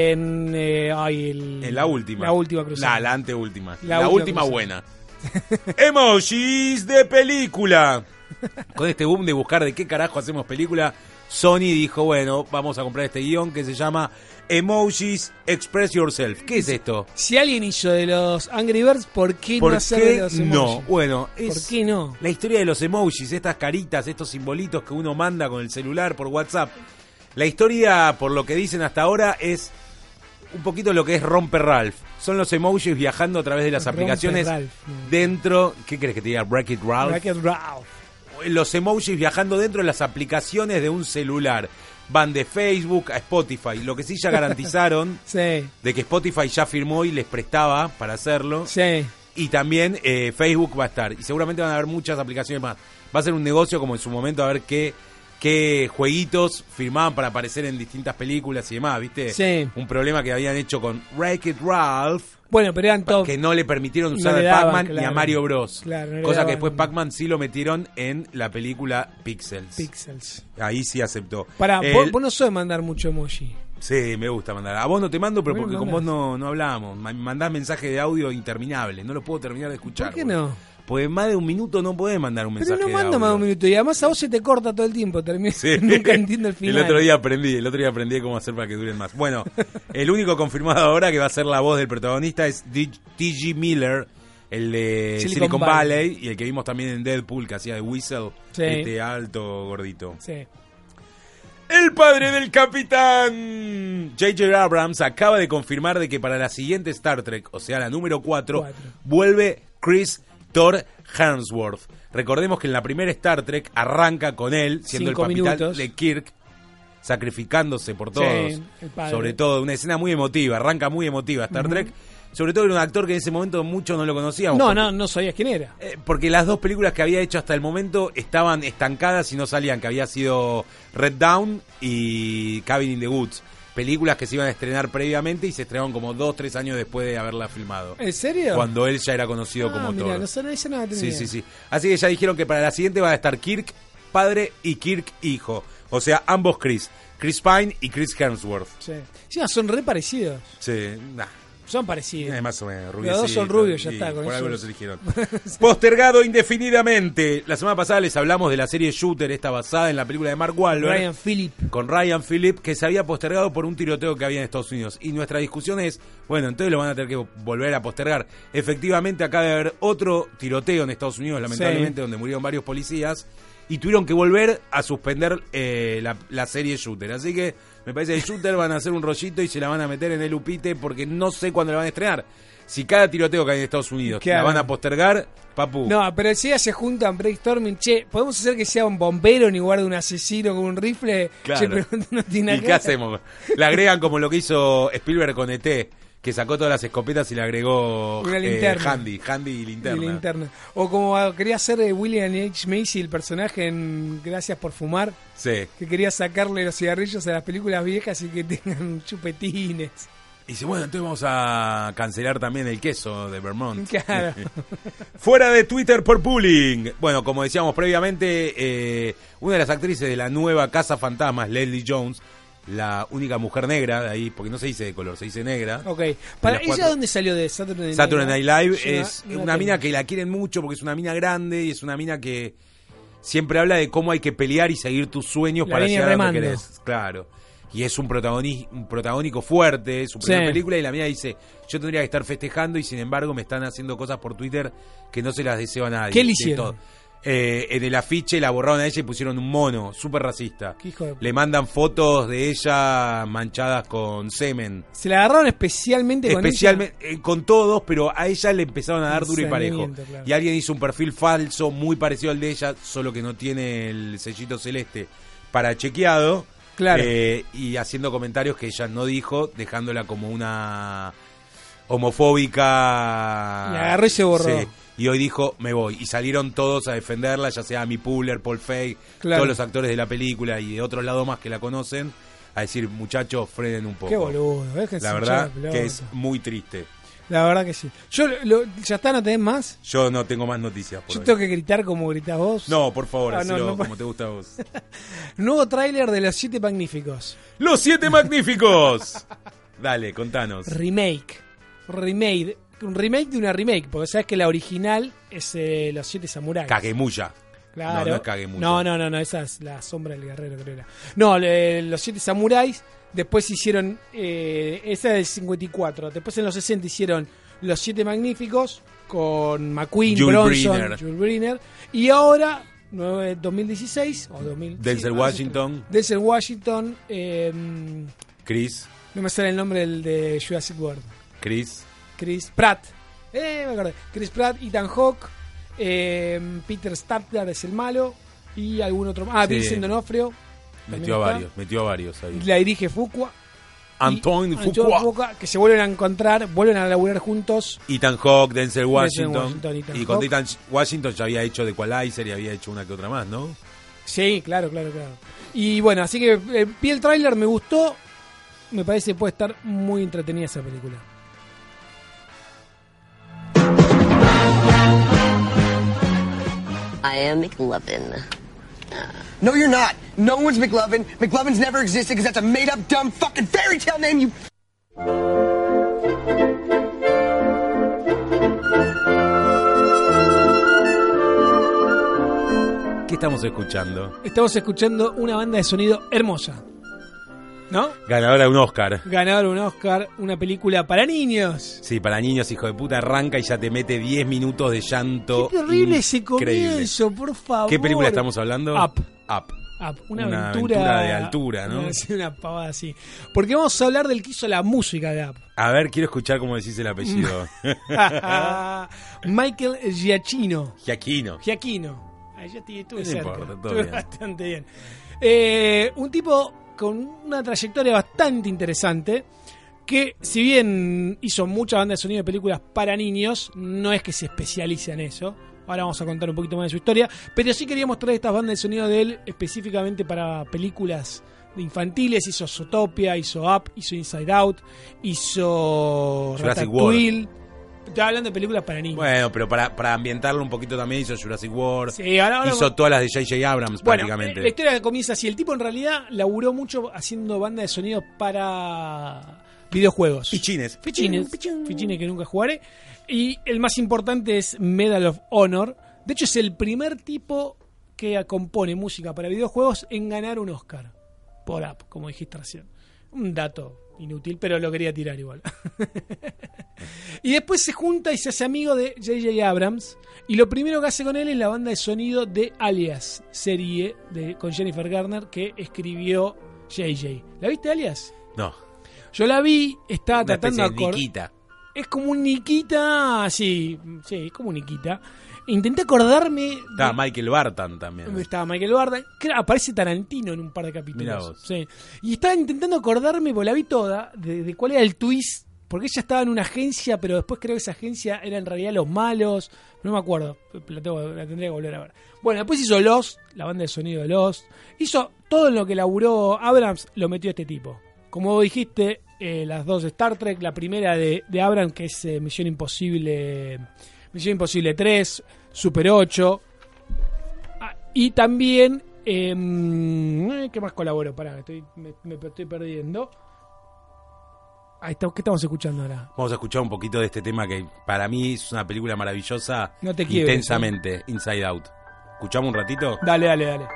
S2: en, eh, ay, el-
S1: En la última.
S2: La última cruzada.
S1: La, la anteúltima.
S2: La
S1: La,
S2: última
S1: última buena. Emojis de película. Con este boom de buscar de qué carajo hacemos película, Sony dijo, bueno, vamos a comprar este guion que se llama Emojis Express Yourself. ¿Qué es esto?
S2: Si alguien hizo de los Angry Birds, ¿por qué
S1: ¿Por
S2: no hacer de
S1: no? Bueno, es
S2: ¿Por qué no?
S1: la historia de los emojis, estas caritas, estos simbolitos que uno manda con el celular por WhatsApp. La historia, por lo que dicen hasta ahora, es un poquito lo que es Romper Ralph. Son los emojis viajando a través de las
S2: Romper
S1: aplicaciones
S2: Ralph,
S1: dentro. ¿Qué crees que te diga? Break It Ralph.
S2: Wreck-It Ralph.
S1: Los emojis viajando dentro de las aplicaciones de un celular. Van de Facebook a Spotify. Lo que sí ya garantizaron
S2: Sí,
S1: de que Spotify ya firmó y les prestaba para hacerlo.
S2: sí.
S1: Y también eh, Facebook va a estar. Y seguramente van a haber muchas aplicaciones más. Va a ser un negocio como en su momento a ver qué, qué jueguitos firmaban para aparecer en distintas películas y demás, ¿viste?
S2: Sí.
S1: Un problema que habían hecho con Wreck It Ralph,
S2: Bueno, pero eran top.
S1: que no le permitieron
S2: No
S1: usar
S2: le
S1: a Pac-Man ni a
S2: claro.
S1: Mario Bros.
S2: Claro, no
S1: Cosa
S2: daban.
S1: que después Pac-Man sí lo metieron en la película Pixels.
S2: Pixels.
S1: Ahí sí aceptó.
S2: Para,
S1: El-
S2: vos, vos no sos mandar mucho emoji.
S1: Sí, me gusta mandar. A vos no te mando, pero porque con vos no, no hablamos. Ma- Mandás mensaje de audio interminable. No lo puedo terminar de escuchar.
S2: ¿Por qué no?
S1: Porque más de un minuto no podés mandar un
S2: Pero
S1: mensaje
S2: no
S1: de
S2: manda
S1: audio.
S2: más de un minuto. Y además a vos se te corta todo el tiempo.
S1: Sí.
S2: Nunca entiendo el final.
S1: El otro día aprendí, el otro día aprendí cómo hacer para que duren más. Bueno, el único confirmado ahora que va a ser la voz del protagonista es T.G. Miller, el de
S2: Silicon
S1: Silicon,
S2: Valley.
S1: Valley. y el que vimos también en Deadpool, que hacía de Whistle,
S2: Sí.
S1: este alto gordito.
S2: Sí.
S1: El padre del capitán J.J. Abrams acaba de confirmar de que para la siguiente Star Trek, o sea la número 4,
S2: Cuatro.
S1: vuelve Chris Thor Hemsworth. Recordemos que en la primera Star Trek arranca con él siendo
S2: Cinco
S1: el capitán
S2: minutos.
S1: de Kirk sacrificándose por todos.
S2: Sí.
S1: Sobre todo, una escena muy emotiva, arranca muy emotiva Star Trek. Sobre todo era un actor que en ese momento muchos no lo conocíamos.
S2: No,
S1: porque-
S2: no, no sabías quién era.
S1: eh, porque las dos películas que había hecho hasta el momento estaban estancadas y no salían, que había sido Red Down y Cabin in the Woods. Películas que se iban a estrenar previamente y se estrenaron como dos, tres años después de haberla filmado.
S2: ¿En serio?
S1: Cuando él ya era conocido
S2: ah,
S1: como
S2: mira,
S1: Thor.
S2: no la tenía.
S1: Sí, sí, sí. Así que ya dijeron que para la siguiente va a estar Kirk padre y Kirk hijo. O sea, ambos Chris. Chris Pine y Chris Hemsworth.
S2: Sí. Encima son re parecidos.
S1: Sí, nah.
S2: Son parecidos.
S1: Eh, más o menos,
S2: Los dos son rubios, ya está, con
S1: Por
S2: eso
S1: algo los eligieron. Postergado indefinidamente. La semana pasada les hablamos de la serie Shooter, esta basada en la película de Mark Wahlberg.
S2: Ryan Phillip.
S1: Con Ryan Phillip, que se había postergado por un tiroteo que había en Estados Unidos. Y nuestra discusión es, bueno, entonces lo van a tener que volver a postergar. Efectivamente, acaba de haber otro tiroteo en Estados Unidos, lamentablemente, donde murieron varios policías. Y tuvieron que volver a suspender eh, la, la serie Shooter. Así que me parece que Shooter van a hacer un rollito y se la van a meter en el upite porque no sé cuándo la van a estrenar. Si cada tiroteo que hay en Estados Unidos
S2: Claro.
S1: la van a postergar, papu.
S2: No, pero si ya se juntan brainstorming, che, ¿podemos hacer que sea un bombero ni guarde un asesino con un rifle?
S1: Claro.
S2: Che, pero no tiene
S1: ¿Y qué hacemos? Le agregan como lo que hizo Spielberg con ET, que sacó todas las escopetas y le agregó
S2: Una
S1: eh,
S2: linterna.
S1: handy, handy y
S2: Y
S1: linterna.
S2: linterna. O como ah, quería hacer eh, William H. Macy, el personaje en Gracias por Fumar,
S1: Sí.
S2: que quería sacarle los cigarrillos a las películas viejas y que tengan chupetines.
S1: Y dice, bueno, entonces vamos a cancelar también el queso de Vermont.
S2: Claro.
S1: Fuera de Twitter por bullying. Bueno, como decíamos previamente, eh, una de las actrices de la nueva Casa Fantasmas, Leslie Jones, la única mujer negra de ahí, porque no se dice de color, se dice negra.
S2: Ok. ¿Para ella
S1: cuatro-
S2: dónde salió de Saturday Night
S1: Saturday Night Live es una mina que la quieren mucho porque es una mina grande y es una mina que siempre habla de cómo hay que pelear y seguir tus sueños
S2: La
S1: para llegar a donde querés. Claro. Y es un, un protagónico fuerte, es su primera
S2: Sí.
S1: película y la mina dice, yo tendría que estar festejando y sin embargo me están haciendo cosas por Twitter que no se las deseo a nadie.
S2: ¿Qué le hicieron?
S1: Eh, en el afiche la borraron a ella y pusieron un mono, súper racista.
S2: De-
S1: Le mandan fotos de ella manchadas con semen.
S2: Se la agarraron especialmente con
S1: Especialmente eh, con todos, pero a ella le empezaron a dar duro y parejo.
S2: Claro.
S1: Y alguien hizo un perfil falso muy parecido al de ella, solo que no tiene el sellito celeste para chequeado.
S2: Claro.
S1: eh, y haciendo comentarios que ella no dijo, dejándola como una homofóbica.
S2: La agarró y se borró.
S1: Sí. Y hoy dijo, me voy. Y salieron todos a defenderla, ya sea Amy Puller, Paul Feig,
S2: Claro.
S1: todos los actores de la película y de otros lados más que la conocen, a decir, muchachos, frenen un poco.
S2: Qué boludo. déjense
S1: La verdad que es muy triste.
S2: La verdad que sí. Yo, lo- ¿Ya está? ¿No tenés más?
S1: Yo no tengo más noticias por
S2: Yo
S1: hoy.
S2: tengo que gritar como gritás vos.
S1: No, por favor,
S2: Ah, no,
S1: hacelo
S2: no,
S1: como te gusta a vos.
S2: Nuevo tráiler de Los Siete Magníficos.
S1: ¡Los siete magníficos! Dale, contanos.
S2: Remake. Remake. Un remake de una remake. Porque sabes que la original es eh, Los Siete Samuráis.
S1: Kagemuya.
S2: Claro.
S1: No, no es Kagemuya.
S2: No, no, no, no, esa es la sombra del guerrero, creo era. No, Los Siete Samuráis. Después hicieron. Eh, esa es del 54. Después en los 60 hicieron Los Siete Magníficos. Con McQueen,
S1: Jules
S2: Bronson,
S1: Briner.
S2: Jules Briner. Y ahora, nueve- 2016. O 2000,
S1: Denzel
S2: sí,
S1: Washington.
S2: Denzel Washington. eh,
S1: Chris.
S2: no me sale el nombre del de Jurassic World.
S1: Chris.
S2: Chris Pratt. Eh, me acordé. Chris Pratt, Ethan Hawke, eh, Peter Statler es el malo y algún otro más. Ah,
S1: Sí.
S2: Vincent D'Onofrio.
S1: Metió a varios, metió a varios ahí.
S2: La dirige Fuqua.
S1: Antoine Fuqua.
S2: que se vuelven a encontrar, vuelven a laburar juntos.
S1: Ethan Hawke, Denzel Washington.
S2: Washington, Ethan
S1: y con. Ethan Washington ya había hecho The Equalizer y había hecho una que otra más, ¿no?
S2: Sí, claro, claro, claro. Y bueno, así que eh, vi el tráiler, me gustó. Me parece que puede estar muy entretenida esa película.
S3: I am McLovin.
S4: No, you're not. No one's McLovin. McLovin's never existed because that's a made up, dumb, fucking fairy tale name, you.
S1: ¿Qué estamos escuchando?
S2: Estamos escuchando una banda de sonido hermosa. ¿No?
S1: Ganadora de un Oscar.
S2: Ganador un Oscar, una película para niños.
S1: Sí, para niños, hijo de puta, arranca y ya te mete 10 minutos de llanto.
S2: Qué terrible ese comienzo, por favor.
S1: ¿Qué película estamos hablando?
S2: Up.
S1: Up.
S2: Up, una,
S1: Una
S2: aventura,
S1: aventura de altura, ¿no?
S2: Una, una pavada así. Porque vamos a hablar del que hizo la música de Up.
S1: A ver, quiero escuchar cómo decís el apellido.
S2: Michael Giacchino.
S1: Giaquino.
S2: Giacchino. Ahí ya estuve, estuve
S1: No
S2: cerca.
S1: importa, todo
S2: Estuve
S1: bien.
S2: bastante bien. Eh, un tipo con una trayectoria bastante interesante. que si bien hizo mucha banda de sonido de películas para niños, no es que se especialice en eso. Ahora vamos a contar un poquito más de su historia, pero sí quería mostrar estas bandas de sonido de él específicamente para películas de infantiles. Hizo Zootopia, hizo Up, hizo Inside Out, hizo
S1: Jurassic
S2: Ratatouille. Estaba hablando de películas para niños.
S1: Bueno, pero para, para ambientarlo un poquito también hizo Jurassic World.
S2: Sí, ahora- ahora-
S1: hizo todas las de J.J. Abrams
S2: Bueno,
S1: prácticamente.
S2: la historia comienza así. El tipo en realidad laburó mucho haciendo banda de sonido para videojuegos.
S1: Pichines.
S2: Fichines. Fichines que nunca jugaré. Y el más importante es Medal of Honor. De hecho, es el primer tipo que compone música para videojuegos en ganar un Oscar. Por app, como dijiste recién. Un dato inútil, pero lo quería tirar igual. y después se junta y se hace amigo de J.J. Abrams. Y lo primero que hace con él es la banda de sonido de Alias, serie de, con Jennifer Garner que escribió J.J. ¿La viste, Alias?
S1: No.
S2: Yo la vi, estaba
S1: Una
S2: tratando de. Es como un Nikita, sí, sí, es como un Nikita. Intenté acordarme. de-
S1: Estaba Michael Barton también.
S2: estaba Michael Barda, que aparece Tarantino en un par de capítulos.
S1: Mirá vos.
S2: Sí. Y estaba intentando acordarme, porque la vi toda, de, de cuál era el twist. Porque ella estaba en una agencia, pero después creo que esa agencia era en realidad los malos. No me acuerdo, la, tengo- la tendría que volver a ver. Bueno, después hizo Lost, la banda de sonido de Lost. Hizo todo en lo que laburó Abrams, lo metió este tipo. Como vos dijiste, eh, las dos de Star Trek, la primera de, de Abrams, que es eh, Misión Imposible. Misión Imposible 3, Super 8, Ah, y también, eh, ¿qué más colaboró? Pará, estoy, me, me estoy perdiendo. Ahí está, ¿qué estamos escuchando ahora?
S1: Vamos a escuchar un poquito de este tema que para mí es una película maravillosa.
S2: No te quiebres,
S1: Intensamente, Inside Out. ¿Escuchamos un ratito?
S2: Dale, dale, dale.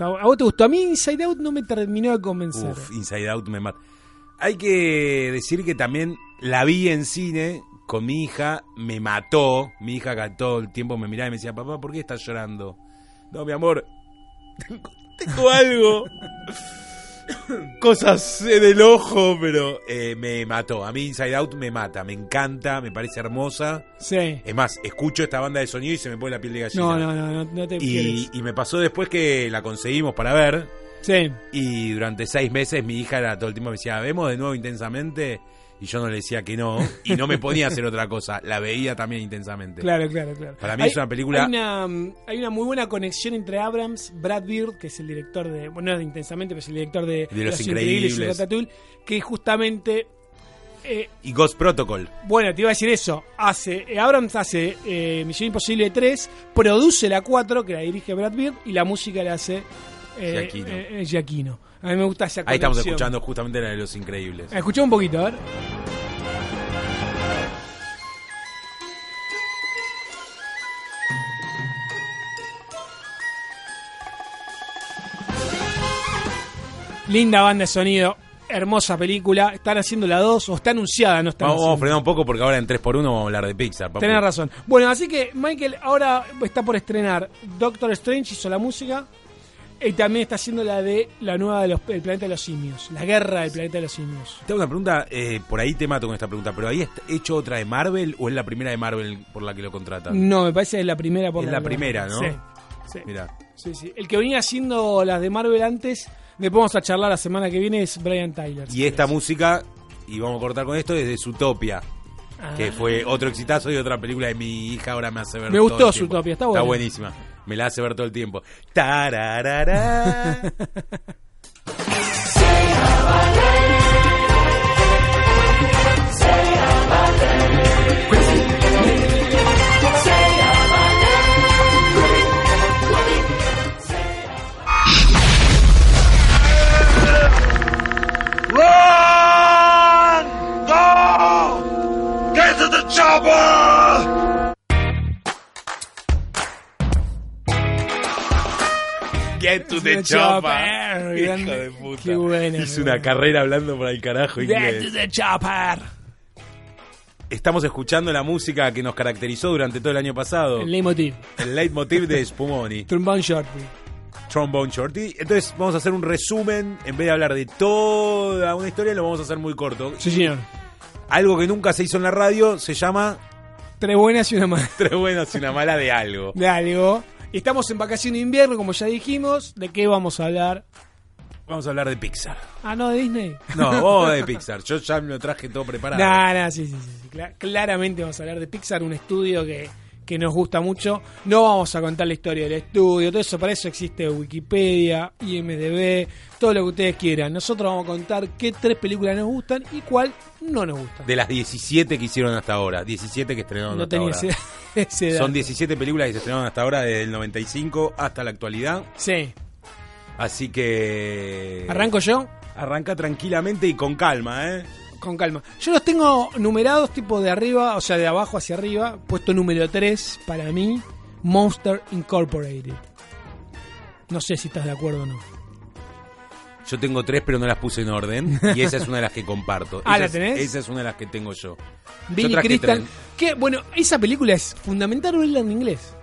S2: ¿A vos te gustó? A mí Inside Out no me terminó de convencer.
S1: Uf, Inside Out me mata. Hay que decir que también la vi en cine con mi hija, me mató. Mi hija que todo el tiempo me miraba y me decía, papá, ¿por qué estás llorando? No, mi amor, tengo algo. Cosas en el ojo, pero eh, me mató. A mí Inside Out me mata, me encanta, me parece hermosa.
S2: Sí.
S1: Es más, escucho esta banda de sonido y se me pone la piel de gallina.
S2: No, no, no, no, no te
S1: Y, y me pasó después que la conseguimos para ver.
S2: Sí.
S1: Y durante seis meses mi hija era todo el tiempo me decía, vemos de nuevo intensamente. Y yo no le decía que no. Y no me ponía a hacer otra cosa. La veía también intensamente.
S2: Claro, claro, claro.
S1: Para mí es una película-
S2: Hay una, mm, hay una muy buena conexión entre Abrams, Brad Bird, que es el director de. Bueno, no de Intensamente, pero es el director de,
S1: De Los Increíbles.
S2: y Ratatouille, que justamente. eh,
S1: Y Ghost Protocol.
S2: bueno, te iba a decir eso. Hace, eh, Abrams hace eh, Misión Imposible 3, produce la 4, que la dirige Brad Bird, y la música la hace.
S1: Giacchino.
S2: eh, Giacchino. A mí me gusta esa
S1: Ahí estamos
S2: conexión.
S1: escuchando justamente la de Los Increíbles.
S2: Escuchá un poquito, a ver. Linda banda de sonido, hermosa película. Están haciendo la 2 o está anunciada, no está
S1: Vamos, vamos a frenar un poco porque ahora en 3x1 vamos a hablar de Pixar. papu.
S2: Tenés razón. Bueno, así que Michael ahora está por estrenar Doctor Strange, hizo la música. Y también está haciendo la de la nueva del planeta de los simios. La guerra del planeta de los simios.
S1: Te hago una pregunta, eh, por ahí te mato con esta pregunta, pero ¿ahí está hecho otra de Marvel o es la primera de Marvel por la que lo contratan?
S2: No, me parece que es la primera por
S1: Es la primera, ¿no?
S2: Sí. sí. Sí. El que venía haciendo las de Marvel antes, después vamos a charlar la semana que viene, es Brian Tyler.
S1: y esta música, y vamos a cortar con esto, es de Zootopia.
S2: Ah.
S1: que fue otro exitazo y otra película de mi hija ahora me hace ver
S2: Me gustó. Zootopia, está buena.
S1: buenísima. Me la hace ver todo el tiempo. Tararara.
S3: Run! Go! Get to the chopper!
S1: Get to the chopper.
S2: chopper.
S1: Hijo de puta.
S2: Qué bueno, qué
S1: una
S2: bueno.
S1: carrera hablando por el carajo
S2: Get to
S1: inglés.
S2: the chopper.
S1: Estamos escuchando la música que nos caracterizó durante todo el año pasado.
S2: El leitmotiv.
S1: El leitmotiv de Spumoni.
S2: Trombone Shorty.
S1: Trombone Shorty. Entonces vamos a hacer un resumen. En vez de hablar de toda una historia, lo vamos a hacer muy corto.
S2: Sí, señor.
S1: Algo que nunca se hizo en la radio se llama
S2: Tres buenas y una mala.
S1: Tres buenas y una mala de algo.
S2: De algo. Estamos en vacación de invierno, como ya dijimos. ¿De qué vamos a hablar?
S1: Vamos a hablar de Pixar.
S2: Ah, no, de Disney.
S1: No, vos de Pixar. Yo ya me lo traje todo preparado.
S2: Nah, nah, sí, sí, sí, sí. Cla- claramente vamos a hablar de Pixar, un estudio que, que nos gusta mucho. No vamos a contar la historia del estudio, todo eso, para eso existe Wikipedia, IMDB, todo lo que ustedes quieran. Nosotros vamos a contar qué tres películas nos gustan y cuál no nos gusta.
S1: De las 17 que hicieron hasta ahora. 17 que estrenaron
S2: no
S1: hasta
S2: tenía
S1: ahora.
S2: ese, ese.
S1: Son 17 películas que se estrenaron hasta ahora, desde el 95 hasta la actualidad.
S2: Sí.
S1: Así que.
S2: ¿Arranco yo?
S1: Arranca tranquilamente y con calma, ¿eh?
S2: Con calma. Yo los tengo numerados tipo de arriba, o sea, de abajo hacia arriba. Puesto número 3 para mí, Monster Incorporated. No sé si estás de acuerdo o no.
S1: Yo tengo tres, pero no las puse en orden. Y esa es una de las que comparto.
S2: Ah,
S1: esa
S2: ¿la
S1: es-
S2: tenés?
S1: Esa es una de las que tengo yo.
S2: Billy Crystal. Que, bueno, esa película es fundamental verla en inglés.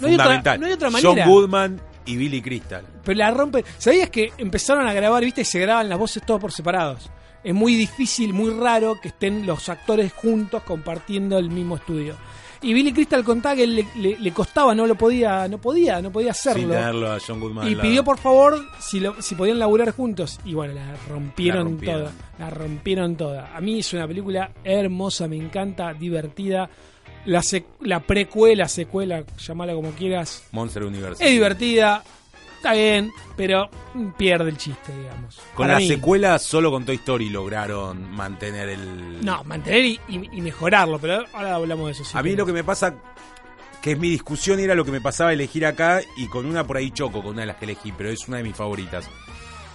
S2: No hay, otra, no hay otra
S1: John
S2: manera.
S1: Goodman y Billy Crystal.
S2: Pero la rompe. ¿Sabías que empezaron a grabar, viste, y se graban las voces todos por separados? Es muy difícil, muy raro que estén los actores juntos compartiendo el mismo estudio. Y Billy Crystal contaba que le, le- le costaba, no lo podía, no podía, no podía hacerlo.
S1: Sin tenerlo a John Goodman.
S2: Y pidió por favor si, lo- si podían laburar juntos. Y bueno, la rompieron,
S1: La rompieron.
S2: toda. La rompieron toda. A mí es una película hermosa, me encanta, divertida. La, sec- la precuela, secuela, llamala como quieras.
S1: Monster Universe.
S2: Es divertida, está bien, pero pierde el chiste, digamos.
S1: Con
S2: Para
S1: la
S2: mí.
S1: secuela, solo con Toy Story lograron mantener el.
S2: No, mantener y, y- y mejorarlo, pero ahora hablamos de eso. sí.
S1: A mí lo que me pasa, que es mi discusión, era lo que me pasaba elegir acá y con una por ahí choco, con una de las que elegí, pero es una de mis favoritas.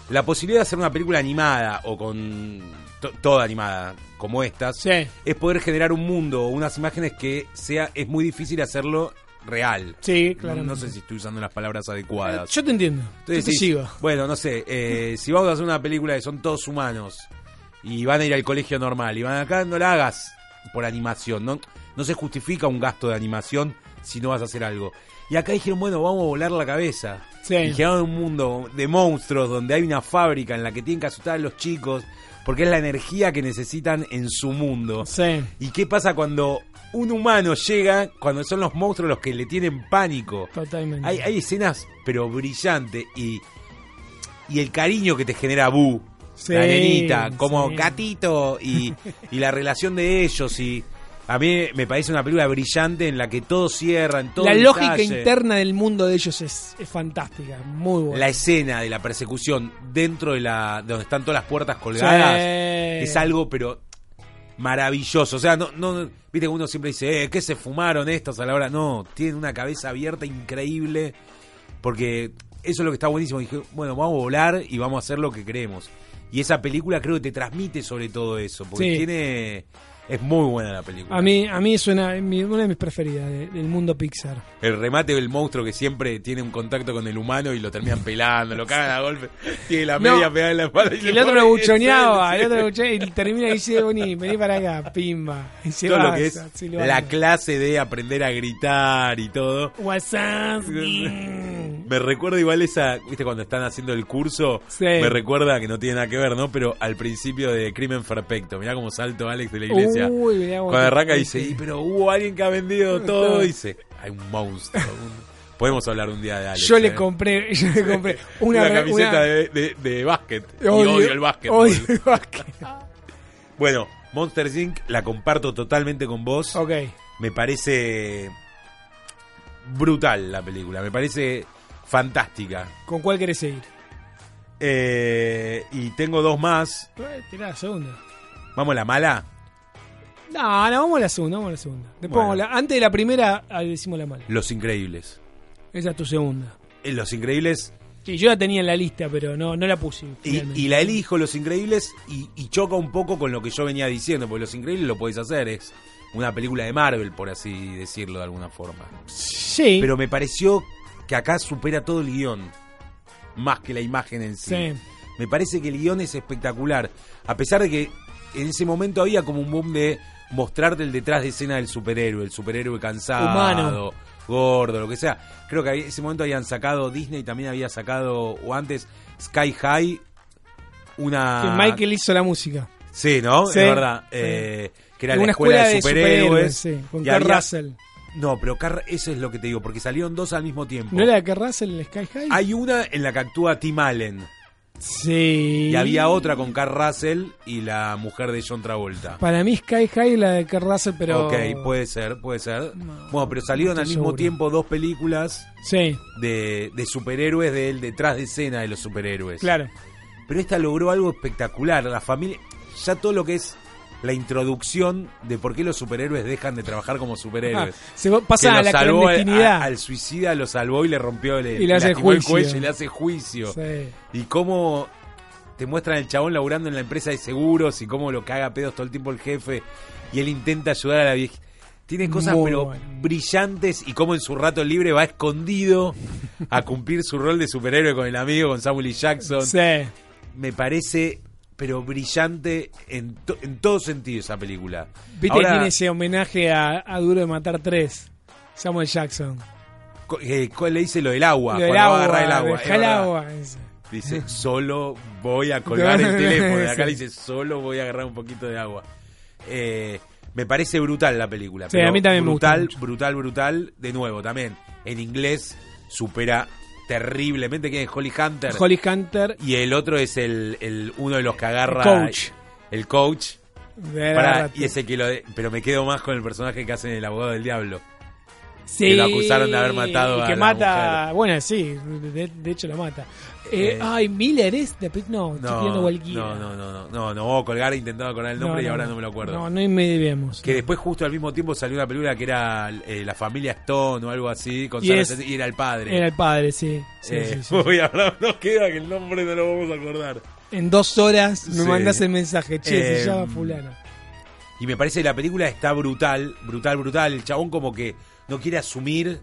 S1: La posibilidad de hacer una película animada o con to- toda animada como estas
S2: Sí.
S1: es poder generar un mundo o unas imágenes que sea es muy difícil hacerlo real.
S2: Sí, claro.
S1: no sé si estoy usando las palabras adecuadas.
S2: Yo te entiendo.
S1: Entonces
S2: yo te
S1: decís,
S2: sigo.
S1: Bueno, no sé, eh, si vamos a hacer una película que son todos humanos y van a ir al colegio normal y van acá, no la hagas por animación, ¿no? No se justifica un gasto de animación si no vas a hacer algo. Y acá dijeron, bueno, vamos a volar la cabeza.
S2: Sí.
S1: Y crearon un mundo de monstruos donde hay una fábrica en la que tienen que asustar a los chicos porque es la energía que necesitan en su mundo.
S2: Sí.
S1: ¿Y qué pasa cuando un humano llega, cuando son los monstruos los que le tienen pánico?
S2: Totalmente.
S1: Hay, hay escenas, pero brillantes. Y, y el cariño que te genera Bu,
S2: Sí,
S1: la nenita, como
S2: sí.
S1: gatito, y, y la relación de ellos. y A mí me parece una película brillante en la que todo cierra, en todo
S2: la lógica
S1: detalle.
S2: interna del mundo de ellos es, es fantástica, muy buena.
S1: La escena de la persecución dentro de la de donde están todas las puertas colgadas
S2: Sí.
S1: es algo, pero maravilloso. O sea, no, no, viste que uno siempre dice, eh, ¿qué se fumaron estos a la hora? No, tienen una cabeza abierta increíble, porque eso es lo que está buenísimo. Dije, bueno, vamos a volar y vamos a hacer lo que queremos. Y esa película creo que te transmite sobre todo eso, porque
S2: Sí.
S1: tiene... Es muy buena la película.
S2: A mí, a mí es una, de mis preferidas de- del mundo Pixar.
S1: El remate del monstruo que siempre tiene un contacto con el humano y lo terminan pelando, lo cagan a golpe, tiene la
S2: No,
S1: media pegada en la espalda. y se
S2: el otro lo buchoneaba, el otro lo buchoneaba y termina y dice, vení, vení para acá, pimba. Y se
S1: todo lo que es
S2: se-
S1: la clase de aprender a gritar y todo.
S2: Wazowski.
S1: Me recuerda igual esa, viste, cuando están haciendo el curso,
S2: Sí.
S1: me recuerda que no tiene nada que ver, ¿no? Pero al principio de Crimen Perfecto, mirá cómo salto Alex de la iglesia.
S2: Uy,
S1: cuando arranca dice, "Y, pero hubo alguien que ha vendido todo, dice, hay un monstruo. un- Podemos hablar un día de Alex.
S2: Yo le
S1: ¿eh?
S2: compré, yo le compré una,
S1: una, camiseta
S2: una-
S1: de, de, de básquet. y odio el básquet.
S2: odio el básquet.
S1: Bueno, Monster Inc. la comparto totalmente con vos.
S2: Ok.
S1: Me parece brutal la película. Me parece fantástica.
S2: ¿Con cuál querés seguir?
S1: Eh, y tengo dos más.
S2: Eh, Tirá la segunda.
S1: Vamos a la mala.
S2: No, no, vamos a la segunda, vamos a la segunda. Después
S1: Bueno.
S2: vamos a la- antes de la primera, ahí decimos la mala.
S1: Los Increíbles.
S2: Esa es tu segunda.
S1: Eh, Los Increíbles.
S2: Sí, yo la tenía en la lista, pero no, no la puse.
S1: Y,
S2: finalmente.
S1: y la elijo Los Increíbles y, y choca un poco con lo que yo venía diciendo, porque Los Increíbles lo podés hacer, es una película de Marvel, por así decirlo de alguna forma.
S2: Sí.
S1: Pero me pareció que acá supera todo el guion. más que la imagen en sí.
S2: Sí.
S1: Me parece que el guion es espectacular. A pesar de que en ese momento había como un boom de mostrarte el detrás de escena del superhéroe, el superhéroe cansado,
S2: Humano.
S1: gordo, lo que sea. Creo que en ese momento habían sacado, Disney también había sacado, o antes, Sky High, una...
S2: Que Michael hizo la música.
S1: Sí, ¿no?
S2: Sí,
S1: es verdad.
S2: sí.
S1: Eh, que era la escuela,
S2: escuela
S1: de
S2: de
S1: superhéroes.
S2: superhéroes, sí, con Kurt
S1: había-
S2: Russell.
S1: No, pero Car- eso es lo que te digo, porque salieron dos al mismo tiempo.
S2: ¿No era de Kurt Russell en el Sky High?
S1: Hay una en la que actúa Tim Allen.
S2: Sí.
S1: Y había otra con Carl Russell y la mujer de John Travolta.
S2: Para mí Sky High es la de Kurt Russell, pero...
S1: Ok, puede ser, puede ser.
S2: No,
S1: bueno, pero salieron
S2: no
S1: al mismo
S2: seguro.
S1: tiempo dos películas
S2: Sí,
S1: de, de superhéroes del detrás de escena de los superhéroes.
S2: claro.
S1: Pero esta logró algo espectacular. La familia, ya todo lo que es la introducción de por qué los superhéroes dejan de trabajar como
S2: Ah,
S1: superhéroes.
S2: se pasa
S1: que
S2: a
S1: lo
S2: la
S1: salvó al, suicida, lo salvó y le rompió el,
S2: Y le hace
S1: lastimó el
S2: juicio.
S1: cuello y le hace juicio.
S2: Sí.
S1: Y cómo te muestran el chabón laburando en la empresa de seguros y cómo lo caga a pedos todo el tiempo el jefe y él intenta ayudar a la vieja. Tiene cosas
S2: Muy
S1: pero
S2: bueno.
S1: brillantes y cómo en su rato libre va escondido a cumplir su rol de superhéroe con el amigo, con Samuel. Jackson.
S2: Sí.
S1: Me parece pero brillante en, to- en todo sentido esa película.
S2: Viste
S1: Ahora,
S2: que tiene ese homenaje a, a Duro de Matar 3. Samuel Jackson.
S1: eh, le dice lo del agua,
S2: Lo del
S1: cuando va a
S2: agua,
S1: agarrar el agua.
S2: el
S1: verdad.
S2: agua.
S1: Dice, solo voy a colgar el teléfono. Acá le dice, solo voy a agarrar un poquito de agua. Eh, me parece brutal la película.
S2: Sí,
S1: pero
S2: a mí también me gusta
S1: brutal, brutal, brutal. De nuevo, también. En inglés supera terriblemente. ¿Quién es Holly Hunter?
S2: Holly Hunter.
S1: Y el otro es el, el uno de los que agarra.
S2: El coach.
S1: El coach.
S2: Garrett.
S1: y ese que lo. de- pero me quedo más con el personaje que hacen el abogado del diablo.
S2: Sí,
S1: que lo acusaron de haber matado
S2: y
S1: a
S2: que
S1: la
S2: mata,
S1: mujer.
S2: bueno, sí, de, de hecho lo mata. Eh,
S1: Eh,
S2: ay, Miller es de no, estoy tirando
S1: No,
S2: cualquiera.
S1: no, no, no, no, no, no, no, colgar intentando acordar el nombre y ahora no me lo acuerdo.
S2: No, no inmediemos.
S1: Que después justo al mismo tiempo salió una película que era eh, La familia Stone o algo así, con
S2: Y
S1: Sarah
S2: es-
S1: y era el padre.
S2: Era el padre, sí. sí,
S1: Eh,
S2: sí, sí.
S1: Uy, ahora nos queda que el nombre no lo vamos a acordar.
S2: En dos horas me
S1: Sí.
S2: mandás el mensaje, che, se llama fulano.
S1: Y me parece que la película está brutal, brutal, brutal. El chabón como que no quiere asumir,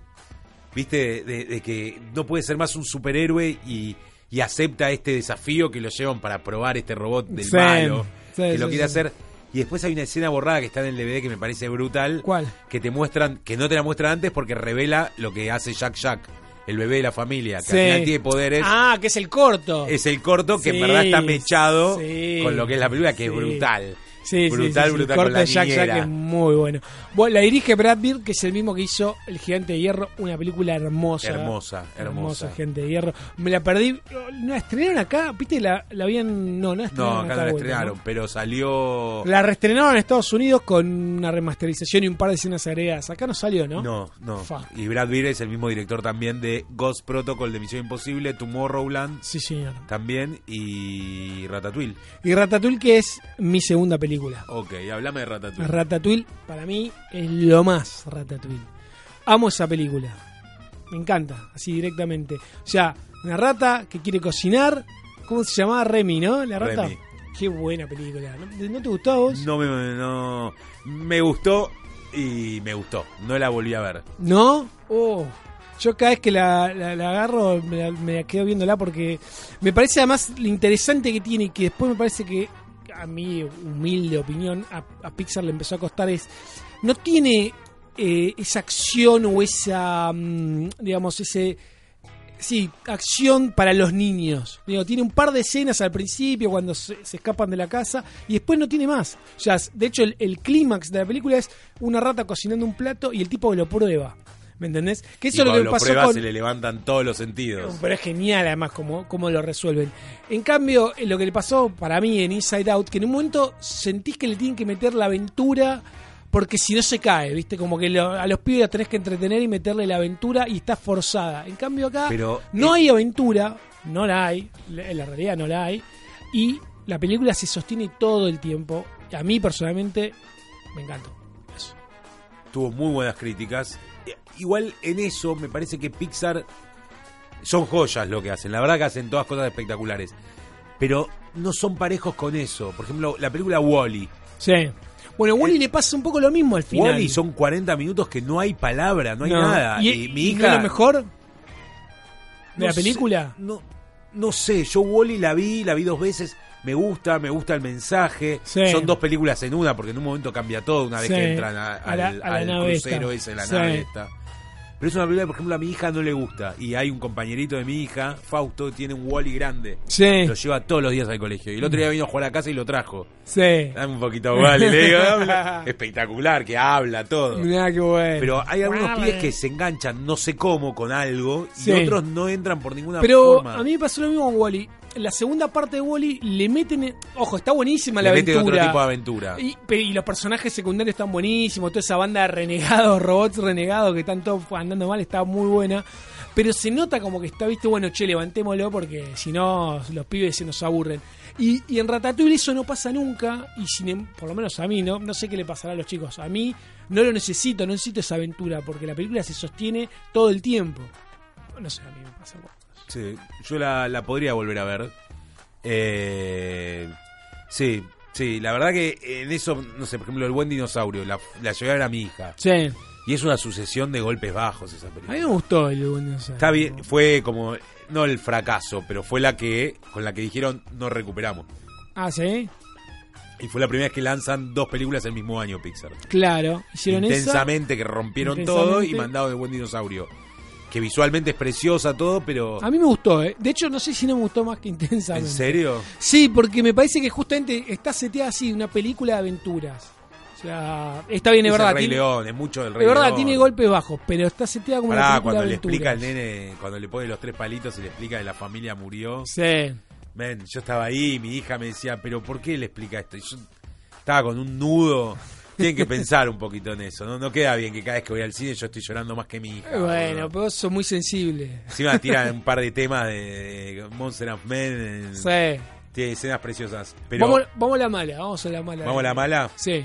S1: viste, de, de que no puede ser más un superhéroe y, y acepta este desafío que lo llevan para probar este robot del
S2: Sí,
S1: malo,
S2: sí,
S1: que
S2: sí,
S1: lo quiere
S2: sí.
S1: hacer. Y después hay una escena borrada que está en el DVD que me parece brutal.
S2: ¿Cuál?
S1: Que te muestran, que no te la muestran antes porque revela lo que hace Jack Jack, el bebé de la familia, que
S2: Sí.
S1: al final tiene poderes.
S2: Ah, que es el corto.
S1: Es el corto que en verdad está mechado
S2: sí,
S1: con lo que es la película, que es brutal.
S2: Sí, sí,
S1: brutal,
S2: sí, sí,
S1: brutal
S2: El
S1: la
S2: de Jack Jack es muy bueno. bueno. La dirige Brad Pitt, que es el mismo que hizo El Gigante de Hierro, una película hermosa.
S1: Hermosa, hermosa.
S2: Gigante de Hierro. Me la perdí. ¿No la estrenaron acá? ¿Viste? La, la habían. No, no la
S1: No,
S2: estrenaron
S1: acá
S2: acá
S1: no la
S2: vuelta,
S1: estrenaron,
S2: ¿no?
S1: pero salió.
S2: La reestrenaron en Estados Unidos con una remasterización y un par de escenas agregadas. Acá no salió, ¿no?
S1: No, no. Y Brad Pitt es el mismo director también de Ghost Protocol de Misión Imposible, Tomorrowland
S2: Sí, señor.
S1: también y Ratatouille.
S2: Y Ratatouille, que es mi segunda película.
S1: Ok, hablame de Ratatouille.
S2: Ratatouille, para mí, es lo más Ratatouille. Amo esa película. Me encanta, así directamente. O sea, una rata que quiere cocinar. ¿Cómo se llamaba? Remy, ¿no? La rata.
S1: Remy.
S2: Qué buena película. ¿No, no te gustó a vos?
S1: no, me, no me gustó y me gustó. No la volví a ver.
S2: ¿No? Oh. Yo cada vez que la, la- la agarro me la, me la quedo viéndola porque me parece además lo interesante que tiene y que después me parece que a mi humilde opinión a, Pixar le empezó a costar es no tiene eh, esa acción o esa mm, digamos ese sí acción para los niños. Digo tiene un par de escenas al principio cuando se, se escapan de la casa y después no tiene más. O sea de hecho el, el clímax de la película es una rata cocinando un plato y el tipo lo prueba ¿me entendés? que eso
S1: y
S2: es lo que pasó
S1: pruebas
S2: con
S1: se le levantan todos los sentidos.
S2: pero es genial además cómo, cómo lo resuelven. En cambio, eh, lo que le pasó para mí en Inside Out, que en un momento sentís que le tienen que meter la aventura porque si no se cae, ¿viste? Como que lo- a los pibes los tenés que entretener y meterle la aventura y está forzada. En cambio acá
S1: Pero,
S2: no
S1: eh,
S2: hay aventura, no la hay, en la realidad no la hay, y la película se sostiene todo el tiempo. Y a mí personalmente me encantó. Eso.
S1: tuvo muy buenas críticas. Eh, Igual en eso me parece que Pixar son joyas lo que hacen. La verdad que hacen todas cosas espectaculares. Pero no son parejos con eso. Por ejemplo, la película Wally.
S2: Sí. Bueno, Wally le pasa un poco lo mismo al final.
S1: Wally son 40 minutos que no hay palabra, no hay
S2: No.
S1: nada.
S2: ¿Y,
S1: Y, mi hija.
S2: no es lo mejor de
S1: no
S2: la
S1: sé,
S2: película?
S1: no, no sé, yo Wally la vi, la vi dos veces, me gusta, me gusta el mensaje.
S2: Sí.
S1: Son dos películas en una, porque en un momento cambia todo una vez
S2: Sí.
S1: que entran a-
S2: A la-
S1: al,
S2: a la
S1: al
S2: nave
S1: crucero
S2: esta.
S1: ese, la
S2: Sí.
S1: nave esta. Pero es una película que, por ejemplo, a mi hija no le gusta. Y hay un compañerito de mi hija, Fausto, que tiene un Wally grande.
S2: Sí,
S1: Lo lleva todos los días al colegio. Y el otro día vino a jugar a casa y lo trajo.
S2: sí.
S1: Dame un poquito Wally. Le digo, "Habla". espectacular, que habla todo.
S2: Mirá qué bueno.
S1: Pero hay algunos pibes que se enganchan no sé cómo con algo
S2: Sí.
S1: y otros no entran por ninguna
S2: Pero
S1: forma.
S2: a mí me pasó lo mismo con Wally. La segunda parte de Wally le meten. Ojo, está buenísima
S1: Le
S2: la
S1: meten
S2: aventura.
S1: otro tipo de aventura.
S2: Y, los personajes secundarios están buenísimos. Toda esa banda de renegados, robots renegados que están todos andando mal, está muy buena. Pero se nota como que está, viste, bueno, che, levantémoslo porque si no los pibes se nos aburren. Y, y en Ratatouille eso no pasa nunca. Y sin, em- por lo menos a mí, ¿no? no sé qué le pasará a los chicos. A mí no lo necesito, no necesito esa aventura porque la película se sostiene todo el tiempo. No sé, a mí me pasa.
S1: Sí, yo la, la podría volver a ver. Eh, sí, sí, la verdad que en eso, no sé, por ejemplo, el buen dinosaurio, la, la llevé a ver a mi hija.
S2: Sí.
S1: Y es una sucesión de golpes bajos esa
S2: A mí
S1: película.
S2: me gustó el Buenos Aires.
S1: Está bien, fue como, no el fracaso, pero fue la que, con la que dijeron, no recuperamos.
S2: Ah, sí.
S1: Y fue la primera vez que lanzan dos películas el mismo año Pixar.
S2: Claro. Hicieron esa.
S1: Intensamente, que rompieron
S2: Intensamente.
S1: todo y mandaron el buen dinosaurio. Que visualmente es preciosa todo, pero...
S2: A mí me gustó, ¿eh? De hecho, no sé si no me gustó más que intensamente.
S1: ¿En serio?
S2: Sí, porque me parece que justamente está seteada así, una película de aventuras. O sea, está bien, es
S1: Es
S2: verdad.
S1: el Rey
S2: tiene,
S1: León, es mucho del Rey
S2: es verdad,
S1: León.
S2: tiene golpes bajos, pero está seteada como una
S1: Pará,
S2: película
S1: cuando
S2: de
S1: le
S2: aventuras.
S1: explica al nene, cuando le pone los tres palitos y le explica que la familia murió.
S2: Sí.
S1: Men, yo estaba ahí mi hija me decía, pero ¿por qué le explica esto? Y yo estaba con un nudo. Tienen que pensar un poquito en eso, ¿no? No queda bien que cada vez que voy al cine yo estoy llorando más que mi hija.
S2: Bueno, pero sos muy sensible.
S1: Encima tiran un par de temas de, Monster of Men. en-
S2: Sí.
S1: Tiene escenas preciosas. Pero
S2: Vamos, vamos a la mala, vamos a la mala.
S1: ¿Vamos a la mala?
S2: Sí.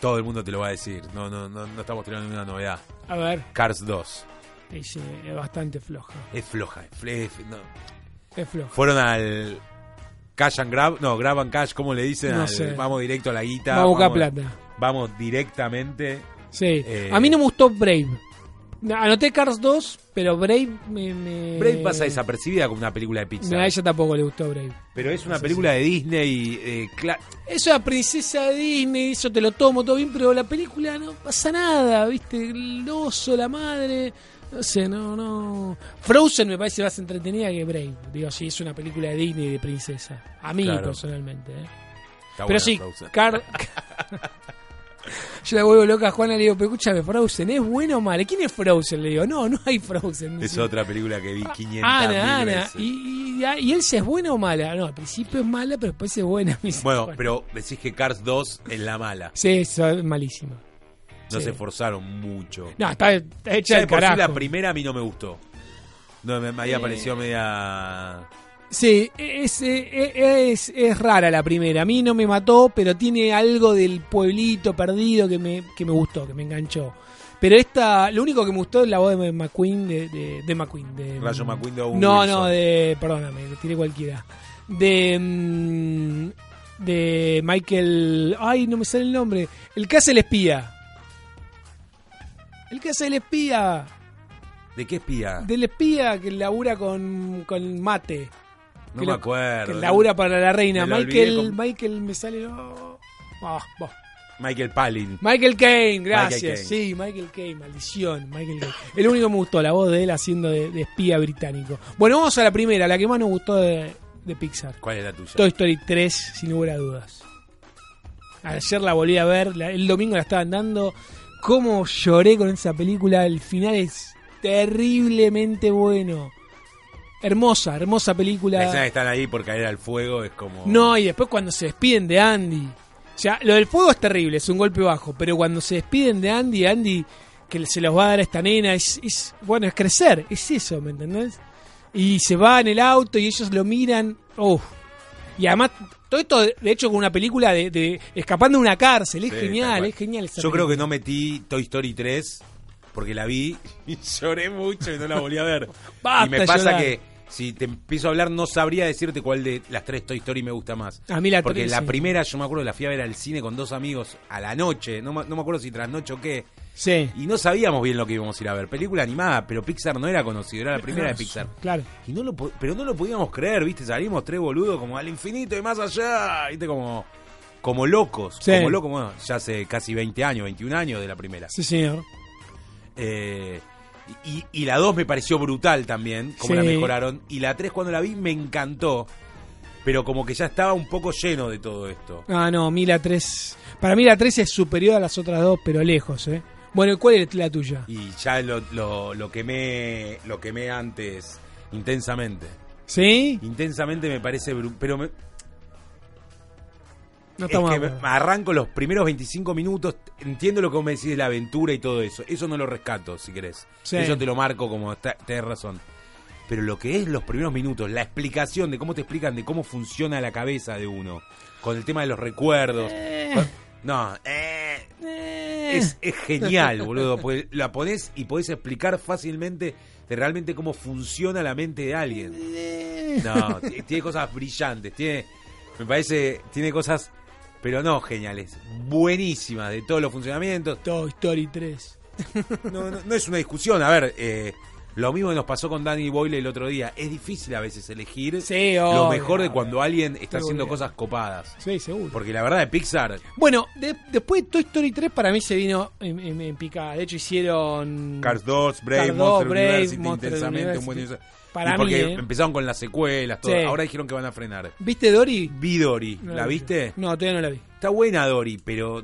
S1: todo el mundo te lo va a decir. No, no, no, no estamos tirando ninguna novedad.
S2: A ver.
S1: Cars 2.
S2: Sí, sí, es bastante floja.
S1: Es floja. es- no.
S2: Es floja.
S1: Fueron al Cash and Grab. No, Grab and Cash, ¿cómo le dicen?
S2: No
S1: Al-
S2: sé.
S1: Vamos directo a la guita.
S2: Va a buscar plata.
S1: Vamos directamente.
S2: Sí.
S1: Eh,
S2: A mí no me gustó Brave. Anoté Cars 2, pero Brave me. me...
S1: Brave pasa desapercibida como una película de Pixar.
S2: No, a ella tampoco le gustó Brave.
S1: Pero es una película de Disney. eh,
S2: es la princesa de Disney, eso te lo tomo todo bien, pero la película no pasa nada, ¿viste? El oso, la madre. No sé, no, no. Frozen me parece más entretenida que Brave. Digo, sí, es una película de Disney de princesa. A mí,
S1: Claro.
S2: personalmente, ¿eh?
S1: está
S2: Pero sí,
S1: Frozen.
S2: Car... Yo la vuelvo loca a Juana y le digo, pero escúchame, Frozen, ¿es bueno o malo? ¿Quién es Frozen? Le digo, no, no hay Frozen.
S1: Es otra película que vi 500
S2: Ana,
S1: mil
S2: Ana.
S1: veces.
S2: Y, y, y él se es buena o mala? No, al principio es mala, pero después es buena. Dice,
S1: Bueno, pero decís que Cars 2 es la mala.
S2: Sí, es malísimo.
S1: No
S2: Sí.
S1: se esforzaron mucho.
S2: No, está, hecha de
S1: por sí
S2: carajo.
S1: la primera a mí no me gustó. No, me, me había
S2: Eh.
S1: parecido media...
S2: Sí, es, es, es, es rara la primera. A mí no me mató, pero tiene algo del pueblito perdido que me, que me gustó, que me enganchó. Pero esta, lo único que me gustó es la voz de McQueen, de, de, de McQueen. De,
S1: Rayo McQueen de Owen
S2: No,
S1: Wilson.
S2: no, de, perdóname, tiré cualquiera. De, mm, de Michael, ay, no me sale el nombre. El que hace el espía. El que hace el espía.
S1: ¿De qué espía?
S2: Del espía que labura con, con mate.
S1: no
S2: que
S1: me acuerdo.
S2: Que labura para la reina.
S1: Me
S2: Michael,
S1: con-
S2: Michael me sale. Ah, bah.
S1: Michael Palin.
S2: Michael Caine, gracias.
S1: Michael.
S2: Sí, Michael Caine, maldición. Michael Caine. El único que me gustó, la voz de él haciendo de, de espía británico. Bueno, vamos a la primera, la que más nos gustó de, de Pixar.
S1: ¿Cuál es la tuya?
S2: Toy Story 3, sin lugar a dudas. Ayer la volví a ver, la- el domingo la estaban dando. Cómo lloré con esa película, el final es terriblemente bueno. Hermosa, hermosa película.
S1: La escena que están ahí por caer al fuego es como...
S2: No, y después cuando se despiden de Andy. O sea, lo del fuego es terrible, es un golpe bajo, pero cuando se despiden de Andy, Andy que se los va a dar a esta nena, es, es bueno, es crecer, es eso, ¿me entendés? Y se va en el auto y ellos lo miran, ¡uf! Y además, todo esto, de hecho, con una película de, de escapando de una cárcel, es
S1: Sí,
S2: genial, es genial.
S1: Yo creo que no metí Toy Story 3 porque la vi y lloré mucho y no la volví a ver.
S2: Basta
S1: y me pasa
S2: llorar.
S1: que si te empiezo a hablar no sabría decirte cuál de las tres Toy Story me gusta más.
S2: A mí la
S1: Porque
S2: tres,
S1: la
S2: sí.
S1: primera yo me acuerdo la fui a ver al cine con dos amigos a la noche, no, me- no me acuerdo si tras noche o qué.
S2: Sí.
S1: Y no sabíamos bien lo que íbamos a ir a ver. Película animada, pero Pixar no era conocido, era la primera de Pixar.
S2: Claro.
S1: Y no lo, pero no lo podíamos creer, ¿viste? Salimos tres boludos como al infinito y más allá, ¿viste? Como, como locos.
S2: Sí.
S1: Como locos, bueno, ya hace casi 20 años, 21 años de la primera.
S2: Sí, señor.
S1: Eh, y, y la 2 me pareció brutal también, como la mejoraron. Y la 3 cuando la vi me encantó, pero como que ya estaba un poco lleno de todo esto.
S2: Ah, no, a mí la 3. Para mí la 3 es superior a las otras dos, pero lejos, ¿eh? Bueno, ¿y ¿cuál es la tuya?
S1: Y ya lo, lo, lo quemé, lo quemé antes intensamente.
S2: ¿Sí?
S1: Intensamente me parece pero me,
S2: No
S1: es que arranco los primeros 25 minutos, entiendo lo que vos me decís de la aventura y todo eso. Eso no lo rescato, si querés.
S2: Sí.
S1: Eso te lo marco como está- tenés razón. Pero lo que es los primeros minutos, la explicación de cómo te explican de cómo funciona la cabeza de uno, con el tema de los recuerdos. Con- No, eh,
S2: Eh.
S1: es, es genial, boludo. Porque la ponés y podés explicar fácilmente de realmente cómo funciona la mente de alguien.
S2: Eh.
S1: No, tiene cosas brillantes, tiene, me parece, tiene cosas, pero no geniales, buenísimas de todos los funcionamientos.
S2: Toy Story 3.
S1: No, no, no es una discusión, a ver, eh, lo mismo que nos pasó con Danny Boyle el otro día. Es difícil a veces elegir
S2: Sí,
S1: lo mejor de cuando alguien está haciendo cosas copadas.
S2: Sí, seguro.
S1: Porque la verdad de Pixar,
S2: Bueno, de- después de Toy Story 3 para mí se vino en, en- en picada. De hecho hicieron...
S1: Cars 2, Brave,
S2: Cars 2,
S1: Monster
S2: Brave,
S1: University,
S2: Monster
S1: intensamente, un buen.
S2: Para
S1: y porque
S2: mí, ¿eh?
S1: empezaron con las secuelas, todo.
S2: Sí.
S1: ahora dijeron que van a frenar.
S2: ¿Viste Dory?
S1: Vi Dory,
S2: No
S1: ¿la
S2: vi.
S1: viste?
S2: No, todavía no la vi.
S1: Está buena Dory, pero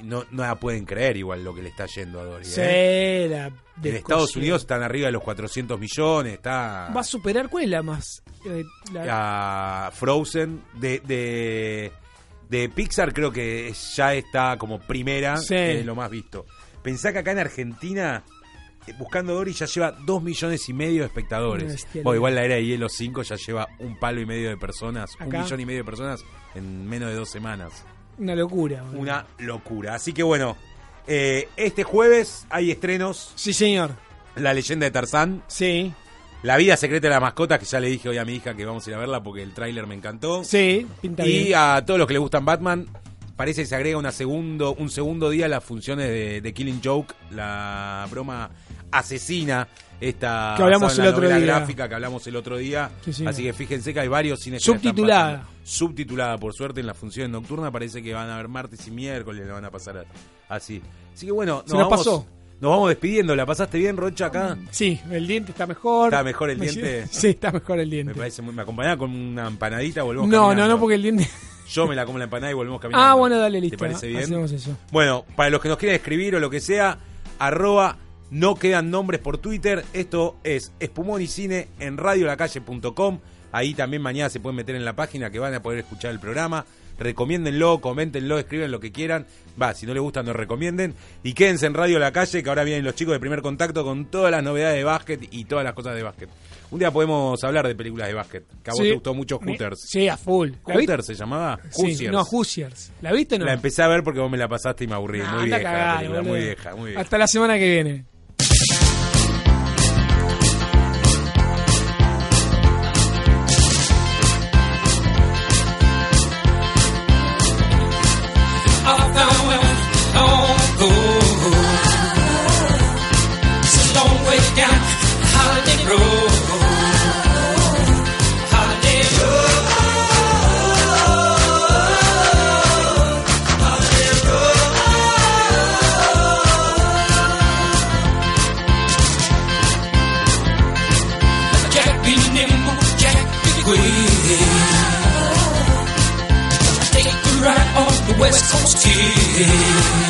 S1: no, no la pueden creer igual lo que le está yendo a Dory.
S2: Sí,
S1: ¿eh?
S2: la
S1: En. Estados Unidos están arriba de los 400 millones, está
S2: ¿Va a superar cuál es la más? eh, la-
S1: a Frozen de, de, de Pixar creo que ya está como primera
S2: Sí.
S1: en lo más visto. Pensá que acá en Argentina Buscando Dory ya lleva 2 millones y medio de espectadores. Bueno, igual la era de Hielo 5 ya lleva un palo y medio de personas, un millón y medio de personas en menos de dos semanas.
S2: Una locura. boludo.
S1: Una locura. Así que bueno, eh, este jueves hay estrenos.
S2: Sí, señor.
S1: La leyenda de Tarzán.
S2: Sí,
S1: La vida secreta de la mascota, que ya le dije hoy a mi hija que vamos a ir a verla porque el tráiler me encantó.
S2: sí, pinta
S1: y
S2: bien.
S1: a todos los que le gustan Batman, parece que se agrega una segundo, un segundo día a las funciones de, de Killing Joke, la broma asesina. Esta
S2: Que hablamos
S1: basada en
S2: el
S1: la
S2: otro
S1: novela
S2: día.
S1: gráfica que hablamos el otro día.
S2: Sí, sí.
S1: Así que fíjense que hay varios cines que la están
S2: Subtitulada.
S1: Subtitulada, por suerte, en la función nocturna. Parece que van a haber martes y miércoles, le van a pasar así. Así que bueno,
S2: Se nos
S1: vamos,
S2: pasó.
S1: Nos vamos despidiendo. ¿La pasaste bien, Rocha, acá?
S2: Sí, el diente está mejor.
S1: ¿Está mejor el
S2: Me-
S1: diente?
S2: Sí, está mejor el diente.
S1: Me parece muy- me acompañaba con una empanadita, volvemos
S2: No, no,
S1: caminando.
S2: no, porque el diente.
S1: Yo me la como la empanada y volvemos caminando.
S2: Ah, bueno, dale, listo.
S1: ¿Te parece bien?
S2: Hacemos eso.
S1: Bueno, para los que nos quieran escribir o lo que sea, arroba no quedan nombres por Twitter. Esto es Espumón y Cine en radiolacalle.com. Ahí también mañana se pueden meter en la página que van a poder escuchar el programa. Recomiéndenlo, coméntenlo, escriben lo que quieran. Va, si no les gusta, no recomienden. Y quédense en Radio La Calle, que ahora vienen los chicos de primer contacto con todas las novedades de básquet y todas las cosas de básquet. Un día podemos hablar de películas de básquet. Que a vos
S2: Sí.
S1: te gustó mucho Hooters.
S2: Sí, a full.
S1: ¿Hooters se llamaba?
S2: Sí, no, Hoosiers. ¿La viste o no?
S1: La empecé a ver porque vos me la pasaste y me aburrí.
S2: Ah,
S1: muy vieja la película, muy vieja, muy vieja.
S2: Hasta la semana que viene.
S5: Go. It's a long way down Holiday Road. Holiday Road. Holiday Road. Be nimble, be quick. Take on the West Coast Kid.